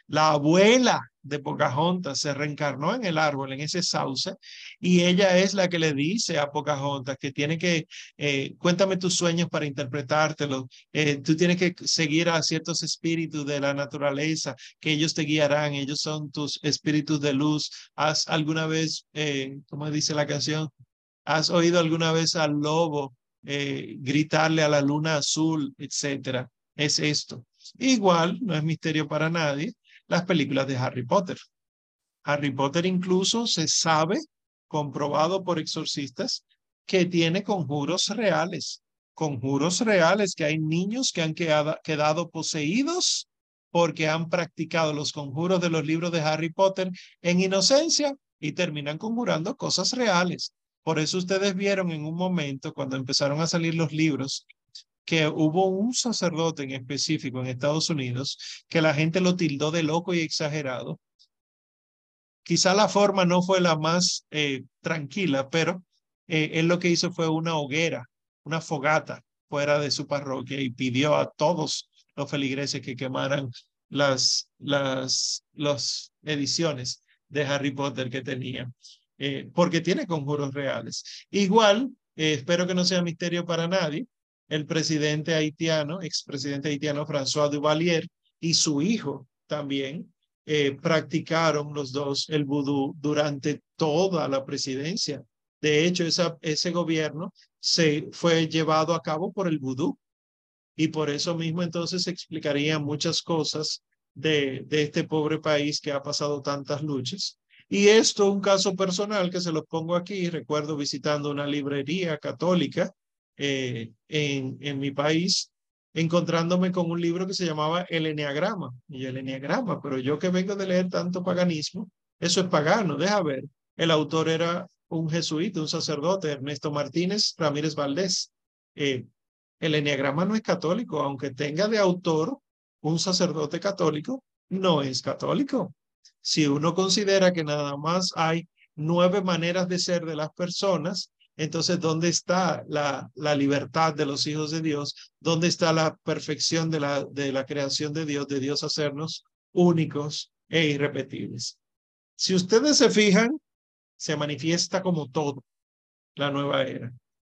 la abuela de Pocahontas se reencarnó en el árbol, en ese sauce, y ella es la que le dice a Pocahontas que tiene que, eh, cuéntame tus sueños para interpretártelos, eh, tú tienes que seguir a ciertos espíritus de la naturaleza, que ellos te guiarán, ellos son tus espíritus de luz. ¿Has alguna vez, eh, como dice la canción, has oído alguna vez al lobo gritarle a la luna azul, etcétera? Es esto. Igual, no es misterio para nadie, las películas de Harry Potter. Harry Potter incluso se sabe, comprobado por exorcistas, que tiene conjuros reales, conjuros reales, que hay niños que han quedado, quedado poseídos porque han practicado los conjuros de los libros de Harry Potter en inocencia y terminan conjurando cosas reales. Por eso ustedes vieron en un momento, cuando empezaron a salir los libros que hubo un sacerdote en específico en Estados Unidos que la gente lo tildó de loco y exagerado. Quizá la forma no fue la más eh, tranquila, pero eh, él lo que hizo fue una hoguera, una fogata fuera de su parroquia y pidió a todos los feligreses que quemaran las, las, las ediciones de Harry Potter que tenía, eh, porque tiene conjuros reales. Igual, espero que no sea misterio para nadie, el presidente haitiano, expresidente haitiano François Duvalier y su hijo también eh, practicaron los dos el vudú durante toda la presidencia. De hecho, ese gobierno se fue llevado a cabo por el vudú y por eso mismo entonces se explicarían muchas cosas de, de este pobre país que ha pasado tantas luchas. Y esto, un caso personal que se los pongo aquí, recuerdo visitando una librería católica eh, en, en mi país, encontrándome con un libro que se llamaba El Enneagrama. Y el Enneagrama, pero yo que vengo de leer tanto paganismo, eso es pagano, deja ver. El autor era un jesuita, un sacerdote, Ernesto Martínez Ramírez Valdés. Eh, el Enneagrama no es católico, aunque tenga de autor un sacerdote católico, no es católico. Si uno considera que nada más hay nueve maneras de ser de las personas, entonces, ¿dónde está la, la libertad de los hijos de Dios? ¿Dónde está la perfección de la, de la creación de Dios, de Dios hacernos únicos e irrepetibles? Si ustedes se fijan, se manifiesta como todo la nueva era.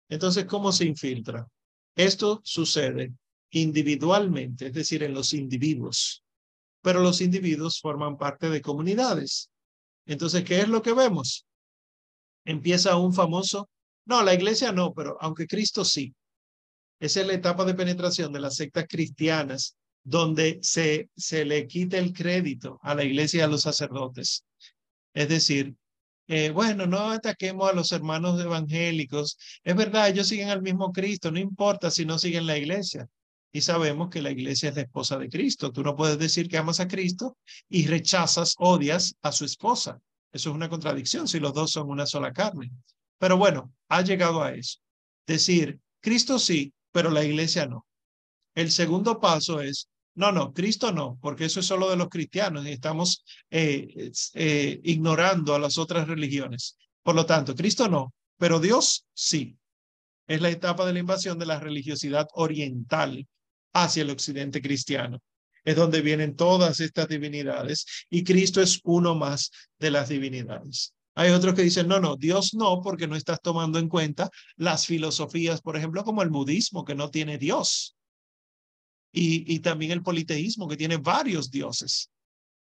Entonces, ¿cómo se infiltra? Esto sucede individualmente, es decir, en los individuos, pero los individuos forman parte de comunidades. Entonces, ¿qué es lo que vemos? Empieza un famoso no, la iglesia no, pero aunque Cristo sí. Esa es la etapa de penetración de las sectas cristianas, donde se, se le quita el crédito a la iglesia y a los sacerdotes. Es decir, eh, bueno, no ataquemos a los hermanos evangélicos. Es verdad, ellos siguen al mismo Cristo, no importa si no siguen la iglesia. y sabemos que la iglesia es la esposa de Cristo. Tú no puedes decir que amas a Cristo y rechazas, odias a su esposa. Eso es una contradicción si los dos son una sola carne. Pero bueno, ha llegado a eso. Decir, Cristo sí, pero la iglesia no. El segundo paso es, no, no, Cristo no, porque eso es solo de los cristianos y estamos eh, eh, ignorando a las otras religiones. Por lo tanto, Cristo no, pero Dios sí. Es la etapa de la invasión de la religiosidad oriental hacia el occidente cristiano. Es donde vienen todas estas divinidades y Cristo es uno más de las divinidades. Hay otros que dicen, no, no, Dios no, porque no estás tomando en cuenta las filosofías, por ejemplo, como el budismo, que no tiene Dios. Y, y también el politeísmo, que tiene varios dioses.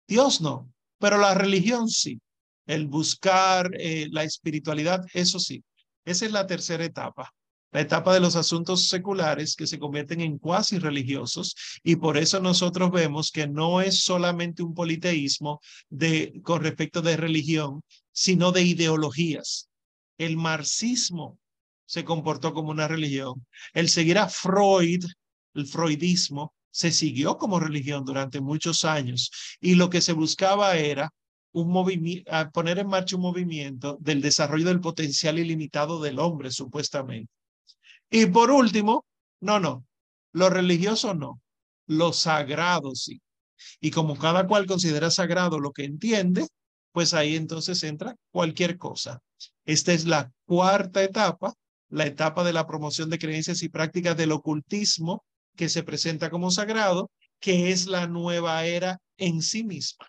Dios no, pero la religión sí. El buscar eh, la espiritualidad, eso sí. Esa es la tercera etapa la etapa de los asuntos seculares que se convierten en cuasi religiosos y por eso nosotros vemos que no es solamente un politeísmo de, con respecto de religión, sino de ideologías. El marxismo se comportó como una religión. El seguir a Freud, el freudismo, se siguió como religión durante muchos años y lo que se buscaba era un movimiento, poner en marcha un movimiento del desarrollo del potencial ilimitado del hombre, supuestamente. Y por último, no, no, lo religioso no, lo sagrado sí. Y como cada cual considera sagrado lo que entiende, pues ahí entonces entra cualquier cosa. Esta es la cuarta etapa, la etapa de la promoción de creencias y prácticas del ocultismo que se presenta como sagrado, que es la nueva era en sí misma.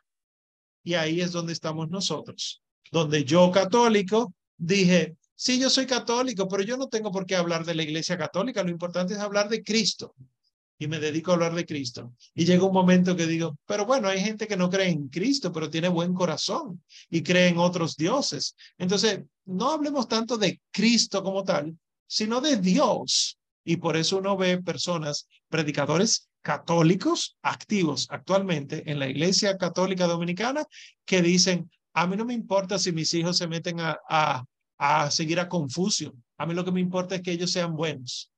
Y ahí es donde estamos nosotros, donde yo católico dije, Sí, yo soy católico, pero yo no tengo por qué hablar de la iglesia católica. Lo importante es hablar de Cristo. Y me dedico a hablar de Cristo. Y llega un momento que digo, pero bueno, hay gente que no cree en Cristo, pero tiene buen corazón y cree en otros dioses. Entonces, no hablemos tanto de Cristo como tal, sino de Dios. Y por eso uno ve personas, predicadores católicos activos actualmente en la Iglesia Católica Dominicana que dicen, a mí no me importa si mis hijos se meten a, a seguir a Confucio. A mí lo que me importa es que ellos sean buenos.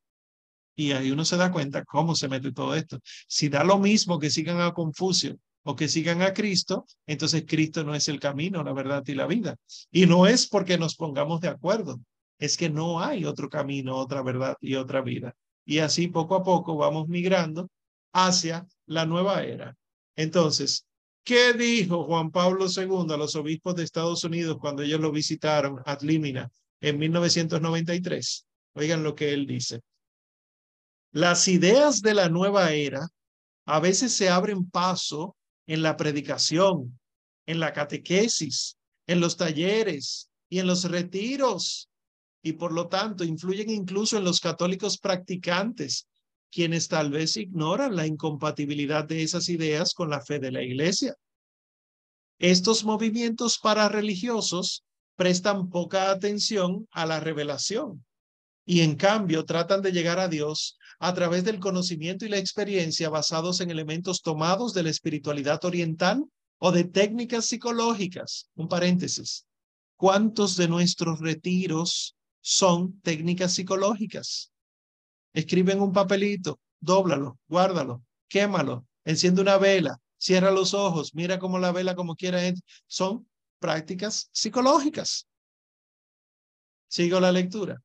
Y ahí uno se da cuenta cómo se mete todo esto. Si da lo mismo que sigan a Confucio o que sigan a Cristo, entonces Cristo no es el camino, la verdad y la vida. Y no es porque nos pongamos de acuerdo, es que no hay otro camino, otra verdad y otra vida. Y así poco a poco vamos migrando hacia la nueva era. Entonces, ¿Qué dijo Juan Pablo II a los obispos de Estados Unidos cuando ellos lo visitaron ad limina en 1993? Oigan lo que él dice. Las ideas de la nueva era a veces se abren paso en la predicación, en la catequesis, en los talleres y en los retiros, y por lo tanto influyen incluso en los católicos practicantes quienes tal vez ignoran la incompatibilidad de esas ideas con la fe de la iglesia. Estos movimientos parareligiosos prestan poca atención a la revelación y en cambio tratan de llegar a Dios a través del conocimiento y la experiencia basados en elementos tomados de la espiritualidad oriental o de técnicas psicológicas. Un paréntesis. ¿Cuántos de nuestros retiros son técnicas psicológicas? Escribe un papelito, dóblalo, guárdalo, quémalo, enciende una vela, cierra los ojos, mira cómo la vela como quiera. Son prácticas psicológicas. Sigo la lectura.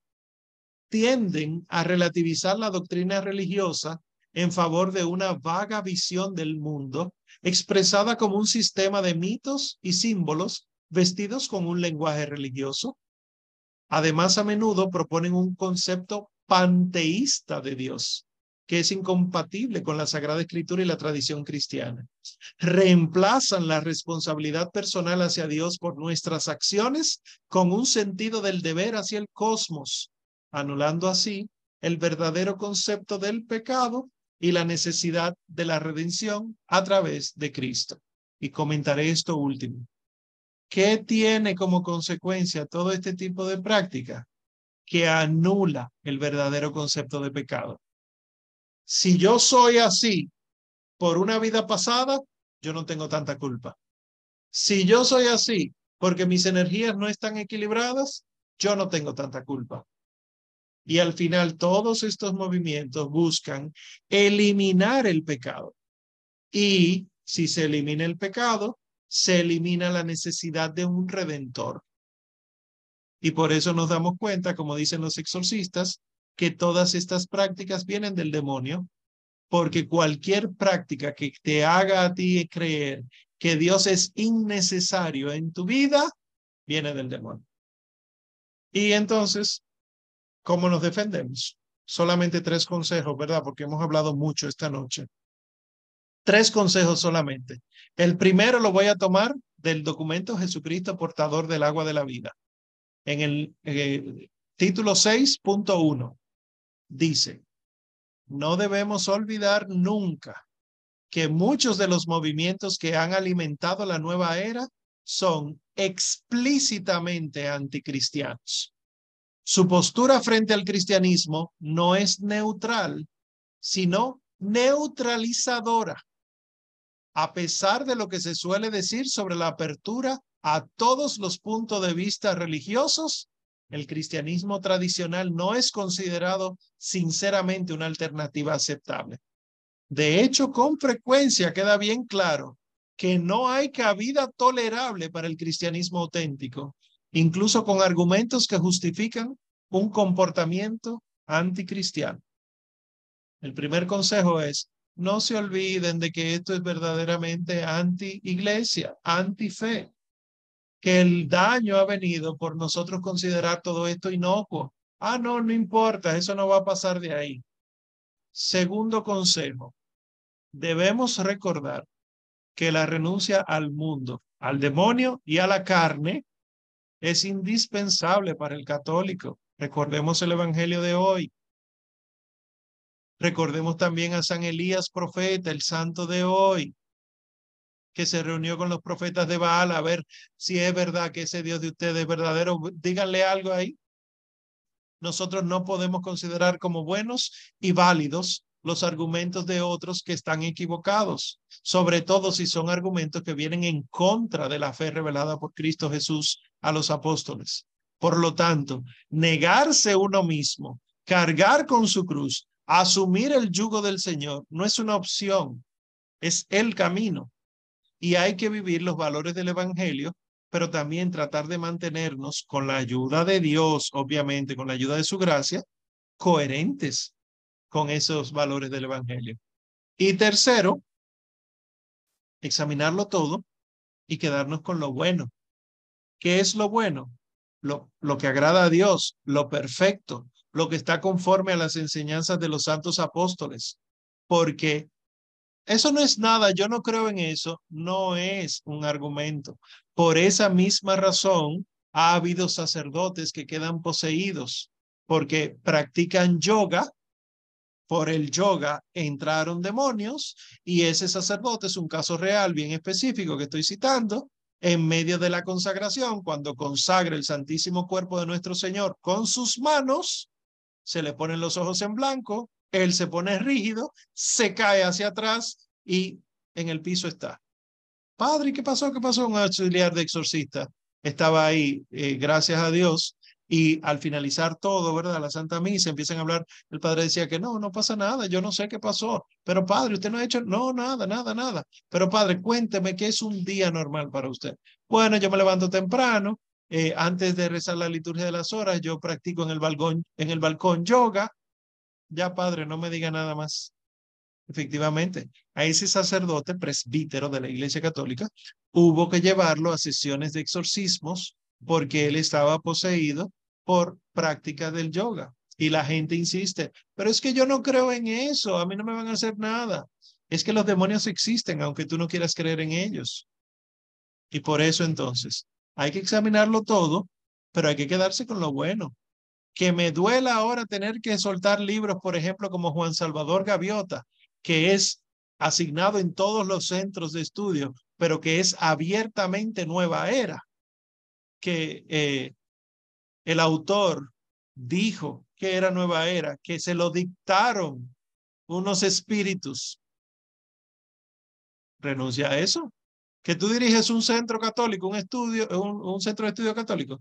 Tienden a relativizar la doctrina religiosa en favor de una vaga visión del mundo expresada como un sistema de mitos y símbolos vestidos con un lenguaje religioso. Además, a menudo proponen un concepto panteísta de Dios, que es incompatible con la Sagrada Escritura y la tradición cristiana. Reemplazan la responsabilidad personal hacia Dios por nuestras acciones con un sentido del deber hacia el cosmos, anulando así el verdadero concepto del pecado y la necesidad de la redención a través de Cristo. Y comentaré esto último. ¿Qué tiene como consecuencia todo este tipo de práctica? Que anula el verdadero concepto de pecado. Si yo soy así por una vida pasada, yo no tengo tanta culpa. Si yo soy así porque mis energías no están equilibradas, yo no tengo tanta culpa. Y al final todos estos movimientos buscan eliminar el pecado. Y si se elimina el pecado, se elimina la necesidad de un redentor. Y por eso nos damos cuenta, como dicen los exorcistas, que todas estas prácticas vienen del demonio, porque cualquier práctica que te haga a ti creer que Dios es innecesario en tu vida, viene del demonio. Y entonces, ¿cómo nos defendemos? Solamente tres consejos, ¿verdad? Porque hemos hablado mucho esta noche. Tres consejos solamente. El primero lo voy a tomar del documento Jesucristo portador del agua de la vida. En el eh, título 6.1 dice, no debemos olvidar nunca que muchos de los movimientos que han alimentado la nueva era son explícitamente anticristianos. Su postura frente al cristianismo no es neutral, sino neutralizadora. A pesar de lo que se suele decir sobre la apertura a todos los puntos de vista religiosos, el cristianismo tradicional no es considerado sinceramente una alternativa aceptable. De hecho, con frecuencia queda bien claro que no hay cabida tolerable para el cristianismo auténtico, incluso con argumentos que justifican un comportamiento anticristiano. El primer consejo es, no se olviden de que esto es verdaderamente anti-iglesia, anti-fe, que el daño ha venido por nosotros considerar todo esto inocuo. Ah, no, no importa, eso no va a pasar de ahí. Segundo consejo, debemos recordar que la renuncia al mundo, al demonio y a la carne es indispensable para el católico. Recordemos el Evangelio de hoy. Recordemos también a San Elías profeta, el santo de hoy, que se reunió con los profetas de Baal a ver si es verdad que ese Dios de ustedes es verdadero. Díganle algo ahí. Nosotros no podemos considerar como buenos y válidos los argumentos de otros que están equivocados, sobre todo si son argumentos que vienen en contra de la fe revelada por Cristo Jesús a los apóstoles. Por lo tanto, negarse uno mismo, cargar con su cruz, asumir el yugo del Señor, no es una opción, es el camino. Y hay que vivir los valores del Evangelio, pero también tratar de mantenernos con la ayuda de Dios, obviamente, con la ayuda de su gracia, coherentes con esos valores del Evangelio. Y tercero, examinarlo todo y quedarnos con lo bueno. ¿Qué es lo bueno? Lo, lo que agrada a Dios, lo perfecto, lo que está conforme a las enseñanzas de los santos apóstoles. Porque eso no es nada, yo no creo en eso, no es un argumento. Por esa misma razón, ha habido sacerdotes que quedan poseídos porque practican yoga por el yoga entraron demonios y ese sacerdote es un caso real bien específico que estoy citando. En medio de la consagración, cuando consagra el santísimo cuerpo de nuestro Señor con sus manos, se le ponen los ojos en blanco, él se pone rígido, se cae hacia atrás y en el piso está. Padre, ¿qué pasó? ¿Qué pasó? Un auxiliar de exorcista estaba ahí, eh, gracias a Dios, y al finalizar todo, ¿verdad? La Santa Misa, empiezan a hablar, el padre decía que no, no pasa nada, yo no sé qué pasó, pero padre, usted no ha hecho, no, nada, nada, nada, pero padre, cuénteme qué es un día normal para usted. Bueno, yo me levanto temprano, eh, antes de rezar la liturgia de las horas, yo practico en el balcón, en el balcón yoga. Ya, padre, no me diga nada más. Efectivamente, a ese sacerdote presbítero de la Iglesia Católica hubo que llevarlo a sesiones de exorcismos porque él estaba poseído por práctica del yoga. Y la gente insiste, pero es que yo no creo en eso, a mí no me van a hacer nada. Es que los demonios existen, aunque tú no quieras creer en ellos. Y por eso entonces, hay que examinarlo todo, pero hay que quedarse con lo bueno. Que me duela ahora tener que soltar libros, por ejemplo, como Juan Salvador Gaviota, que es asignado en todos los centros de estudio, pero que es abiertamente nueva era. Que eh, el autor dijo que era nueva era, que se lo dictaron unos espíritus. Renuncia a eso. Que tú diriges un centro católico, un estudio, un, centro de estudio católico,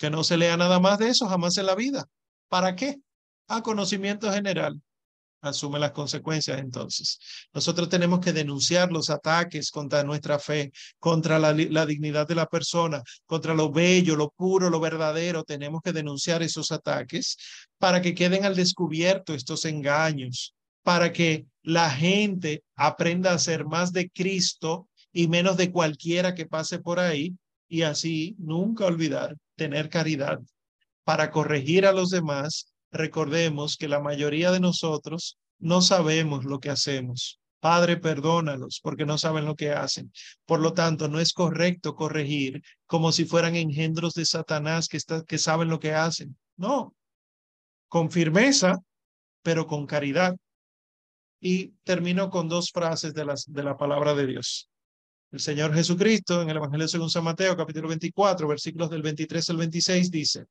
que no se lea nada más de eso jamás en la vida. ¿Para qué? a conocimiento general asume las consecuencias entonces. Nosotros tenemos que denunciar los ataques contra nuestra fe, contra la, dignidad de la persona, contra lo bello, lo puro, lo verdadero. Tenemos que denunciar esos ataques para que queden al descubierto estos engaños, para que la gente aprenda a ser más de Cristo y menos de cualquiera que pase por ahí y así nunca olvidar tener caridad para corregir a los demás recordemos que la mayoría de nosotros no sabemos lo que hacemos. Padre, perdónalos porque no saben lo que hacen. Por lo tanto, no es correcto corregir como si fueran engendros de Satanás que, que saben lo que hacen. No, con firmeza, pero con caridad. Y termino con dos frases de, las, de la palabra de Dios. El Señor Jesucristo en el Evangelio según San Mateo, capítulo 24, versículos del 23 al 26, dice,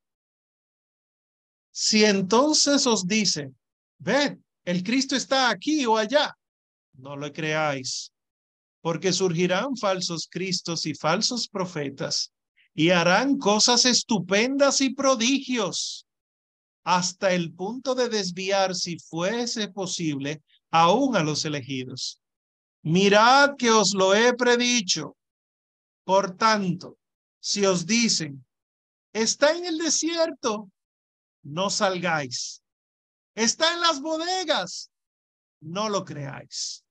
si entonces os dicen, ved, el Cristo está aquí o allá, no lo creáis, porque surgirán falsos cristos y falsos profetas y harán cosas estupendas y prodigios hasta el punto de desviar, si fuese posible, aún a los elegidos. Mirad que os lo he predicho. Por tanto, si os dicen, está en el desierto, no salgáis. Está en las bodegas, no lo creáis.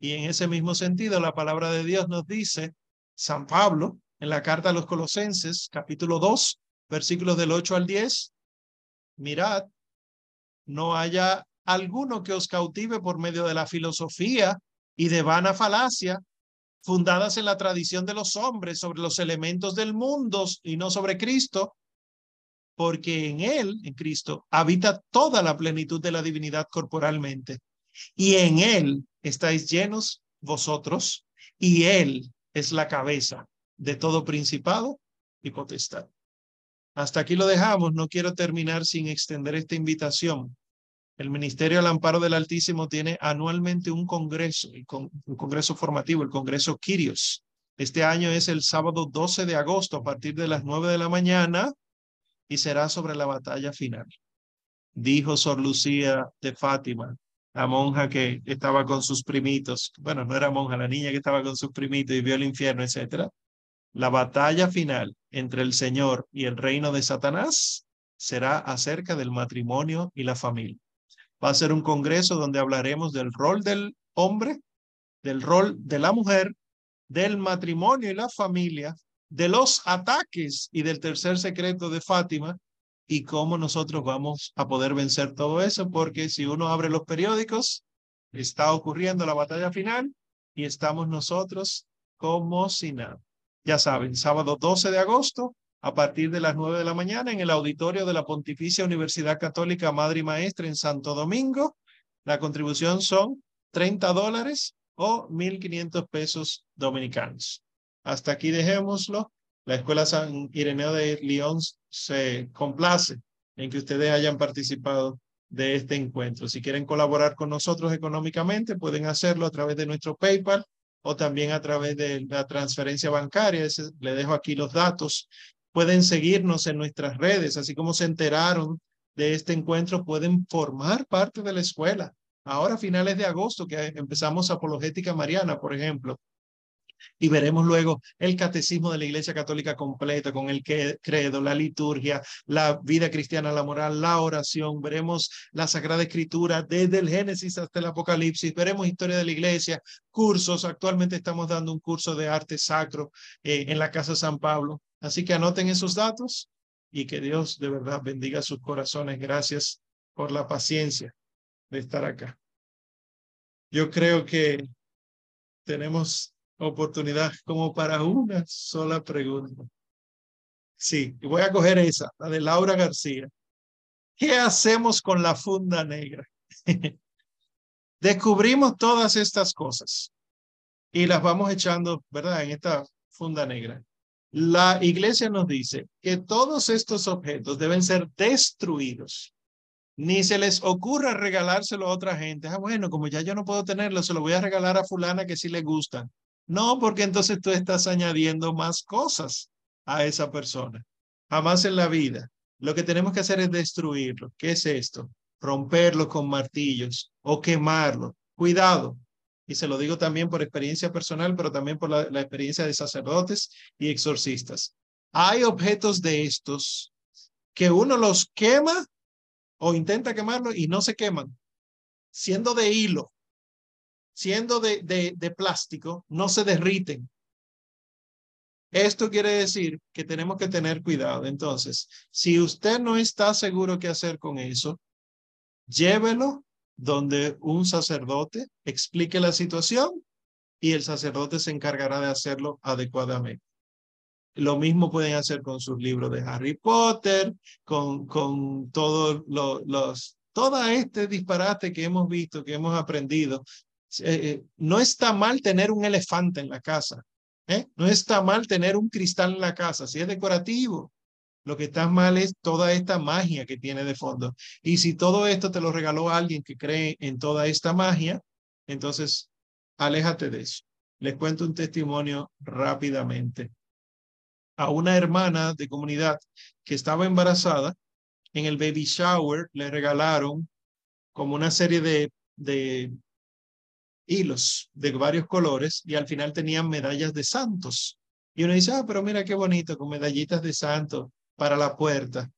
Y en ese mismo sentido, la palabra de Dios nos dice, San Pablo, en la carta a los Colosenses, capítulo 2, versículos del 8 al 10, mirad, no haya alguno que os cautive por medio de la filosofía y de vana falacia, fundadas en la tradición de los hombres sobre los elementos del mundo y no sobre Cristo, porque en Él, en Cristo, habita toda la plenitud de la divinidad corporalmente. Y en Él estáis llenos vosotros, y Él es la cabeza de todo principado y potestad. Hasta aquí lo dejamos. No quiero terminar sin extender esta invitación. El Ministerio al Amparo del Altísimo tiene anualmente un congreso, un congreso formativo, el Congreso Quirios. Este año es el sábado 12 de agosto a partir de las 9 de la mañana y será sobre la batalla final. Dijo Sor Lucía de Fátima, la monja que estaba con sus primitos, bueno, no era monja, la niña que estaba con sus primitos y vio el infierno, etcétera. La batalla final entre el Señor y el reino de Satanás será acerca del matrimonio y la familia. Va a ser un congreso donde hablaremos del rol del hombre, del rol de la mujer, del matrimonio y la familia, de los ataques y del tercer secreto de Fátima y cómo nosotros vamos a poder vencer todo eso, porque si uno abre los periódicos, está ocurriendo la batalla final y estamos nosotros como si nada. Ya saben, sábado 12 de agosto, a partir de las 9 de la mañana, en el auditorio de la Pontificia Universidad Católica Madre y Maestra en Santo Domingo. La contribución son 30 dólares o 1.500 pesos dominicanos. Hasta aquí dejémoslo. La Escuela San Ireneo de León se complace en que ustedes hayan participado de este encuentro. Si quieren colaborar con nosotros económicamente, pueden hacerlo a través de nuestro PayPal o también a través de la transferencia bancaria. le dejo aquí los datos. Pueden seguirnos en nuestras redes, así como se enteraron de este encuentro, pueden formar parte de la escuela. Ahora, finales de agosto, que empezamos Apologética Mariana, por ejemplo, y veremos luego el catecismo de la Iglesia Católica completa con el credo, la liturgia, la vida cristiana, la moral, la oración. Veremos la Sagrada Escritura desde el Génesis hasta el Apocalipsis. Veremos historia de la Iglesia, cursos. Actualmente estamos dando un curso de arte sacro eh, en la Casa San Pablo. Así que anoten esos datos y que Dios de verdad bendiga sus corazones. Gracias por la paciencia de estar acá. Yo creo que tenemos oportunidad como para una sola pregunta. Sí, voy a coger esa, la de Laura García. ¿Qué hacemos con la funda negra? (laughs) Descubrimos todas estas cosas y las vamos echando, ¿verdad? En esta funda negra. La iglesia nos dice que todos estos objetos deben ser destruidos. Ni se les ocurra regalárselo a otra gente. Ah, bueno, como ya yo no puedo tenerlo, se lo voy a regalar a fulana que sí le gustan. No, porque entonces tú estás añadiendo más cosas a esa persona. Jamás en la vida. Lo que tenemos que hacer es destruirlo. ¿Qué es esto? romperlo con martillos o quemarlo. Cuidado. Y se lo digo también por experiencia personal, pero también por la, experiencia de sacerdotes y exorcistas. Hay objetos de estos que uno los quema o intenta quemarlo y no se queman. Siendo de hilo, siendo de, de, de plástico, no se derriten. Esto quiere decir que tenemos que tener cuidado. Entonces, si usted no está seguro qué hacer con eso, llévelo donde un sacerdote explique la situación y el sacerdote se encargará de hacerlo adecuadamente. Lo mismo pueden hacer con sus libros de Harry Potter, con, con todos los, todo este disparate que hemos visto, que hemos aprendido. Eh, eh, no está mal tener un elefante en la casa. ¿eh? No está mal tener un cristal en la casa, si es decorativo. Lo que está mal es toda esta magia que tiene de fondo. Y si todo esto te lo regaló alguien que cree en toda esta magia, entonces aléjate de eso. Les cuento un testimonio rápidamente. A una hermana de comunidad que estaba embarazada, en el baby shower le regalaron como una serie de, de hilos de varios colores y al final tenían medallas de santos. Y uno dice, ah, pero mira qué bonito, con medallitas de santos para la puerta.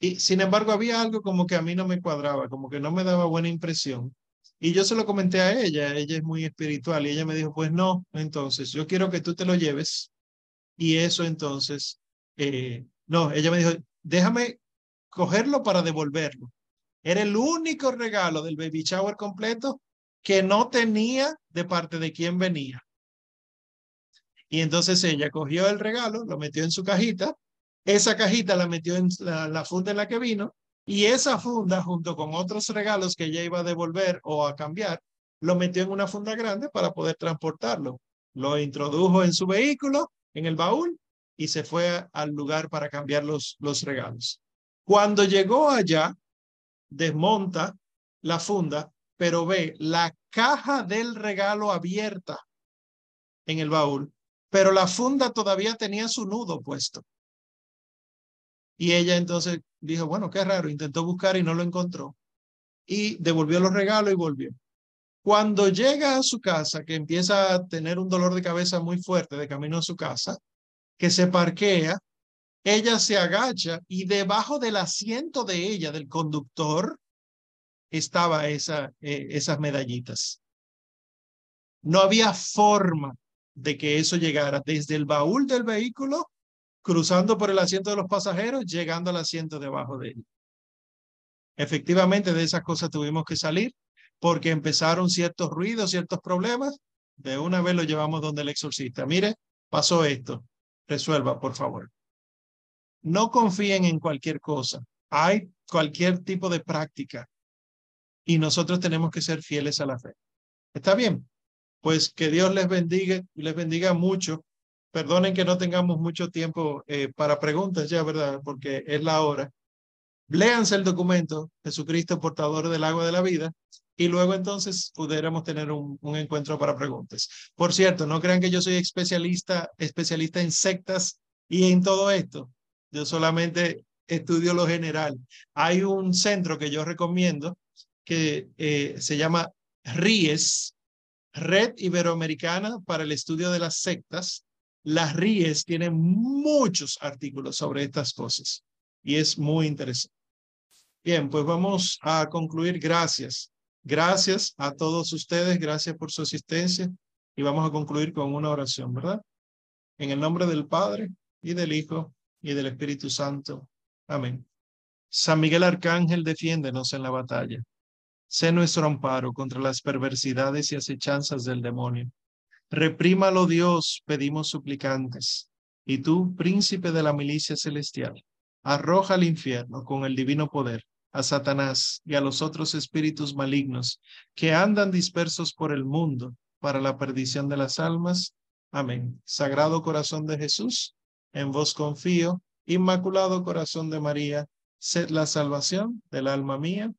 Y sin embargo, había algo como que a mí no me cuadraba, como que no me daba buena impresión. Y yo se lo comenté a ella, ella es muy espiritual y ella me dijo, pues no, entonces yo quiero que tú te lo lleves. Y eso entonces, eh, no, ella me dijo, déjame cogerlo para devolverlo. Era el único regalo del baby shower completo que no tenía de parte de quien venía. Y entonces ella cogió el regalo, lo metió en su cajita esa cajita la metió en la, funda en la que vino y esa funda, junto con otros regalos que ella iba a devolver o a cambiar, lo metió en una funda grande para poder transportarlo. Lo introdujo en su vehículo, en el baúl, y se fue al lugar para cambiar los, los regalos. Cuando llegó allá, desmonta la funda, pero ve la caja del regalo abierta en el baúl, pero la funda todavía tenía su nudo puesto. Y ella entonces dijo, bueno, qué raro, intentó buscar y no lo encontró. Y devolvió los regalos y volvió. Cuando llega a su casa, que empieza a tener un dolor de cabeza muy fuerte de camino a su casa, que se parquea, ella se agacha y debajo del asiento de ella, del conductor, estaba esa, eh, esas medallitas. No había forma de que eso llegara desde el baúl del vehículo cruzando por el asiento de los pasajeros, llegando al asiento debajo de él. Efectivamente, de esas cosas tuvimos que salir porque empezaron ciertos ruidos, ciertos problemas. De una vez lo llevamos donde el exorcista. Mire, pasó esto. Resuelva, por favor. No confíen en cualquier cosa. Hay cualquier tipo de práctica y nosotros tenemos que ser fieles a la fe. ¿Está bien? Pues que Dios les bendiga y les bendiga mucho Perdonen que no tengamos mucho tiempo eh, para preguntas ya, ¿verdad? Porque es la hora. Léanse el documento, Jesucristo, portador del agua de la vida, y luego entonces pudiéramos tener un, un, encuentro para preguntas. Por cierto, no crean que yo soy especialista, especialista en sectas y en todo esto. Yo solamente estudio lo general. Hay un centro que yo recomiendo que eh, se llama RIES, Red Iberoamericana para el Estudio de las Sectas, las RIES tienen muchos artículos sobre estas cosas y es muy interesante. Bien, pues vamos a concluir. Gracias. Gracias a todos ustedes. Gracias por su asistencia. Y vamos a concluir con una oración, ¿verdad? En el nombre del Padre y del Hijo y del Espíritu Santo. Amén. San Miguel Arcángel, defiéndenos en la batalla. Sé nuestro amparo contra las perversidades y acechanzas del demonio Reprímalo Dios, pedimos suplicantes. Y tú, príncipe de la milicia celestial, arroja al infierno con el divino poder a Satanás y a los otros espíritus malignos que andan dispersos por el mundo para la perdición de las almas. Amén. Sagrado corazón de Jesús, en vos confío. Inmaculado corazón de María, sed la salvación del alma mía.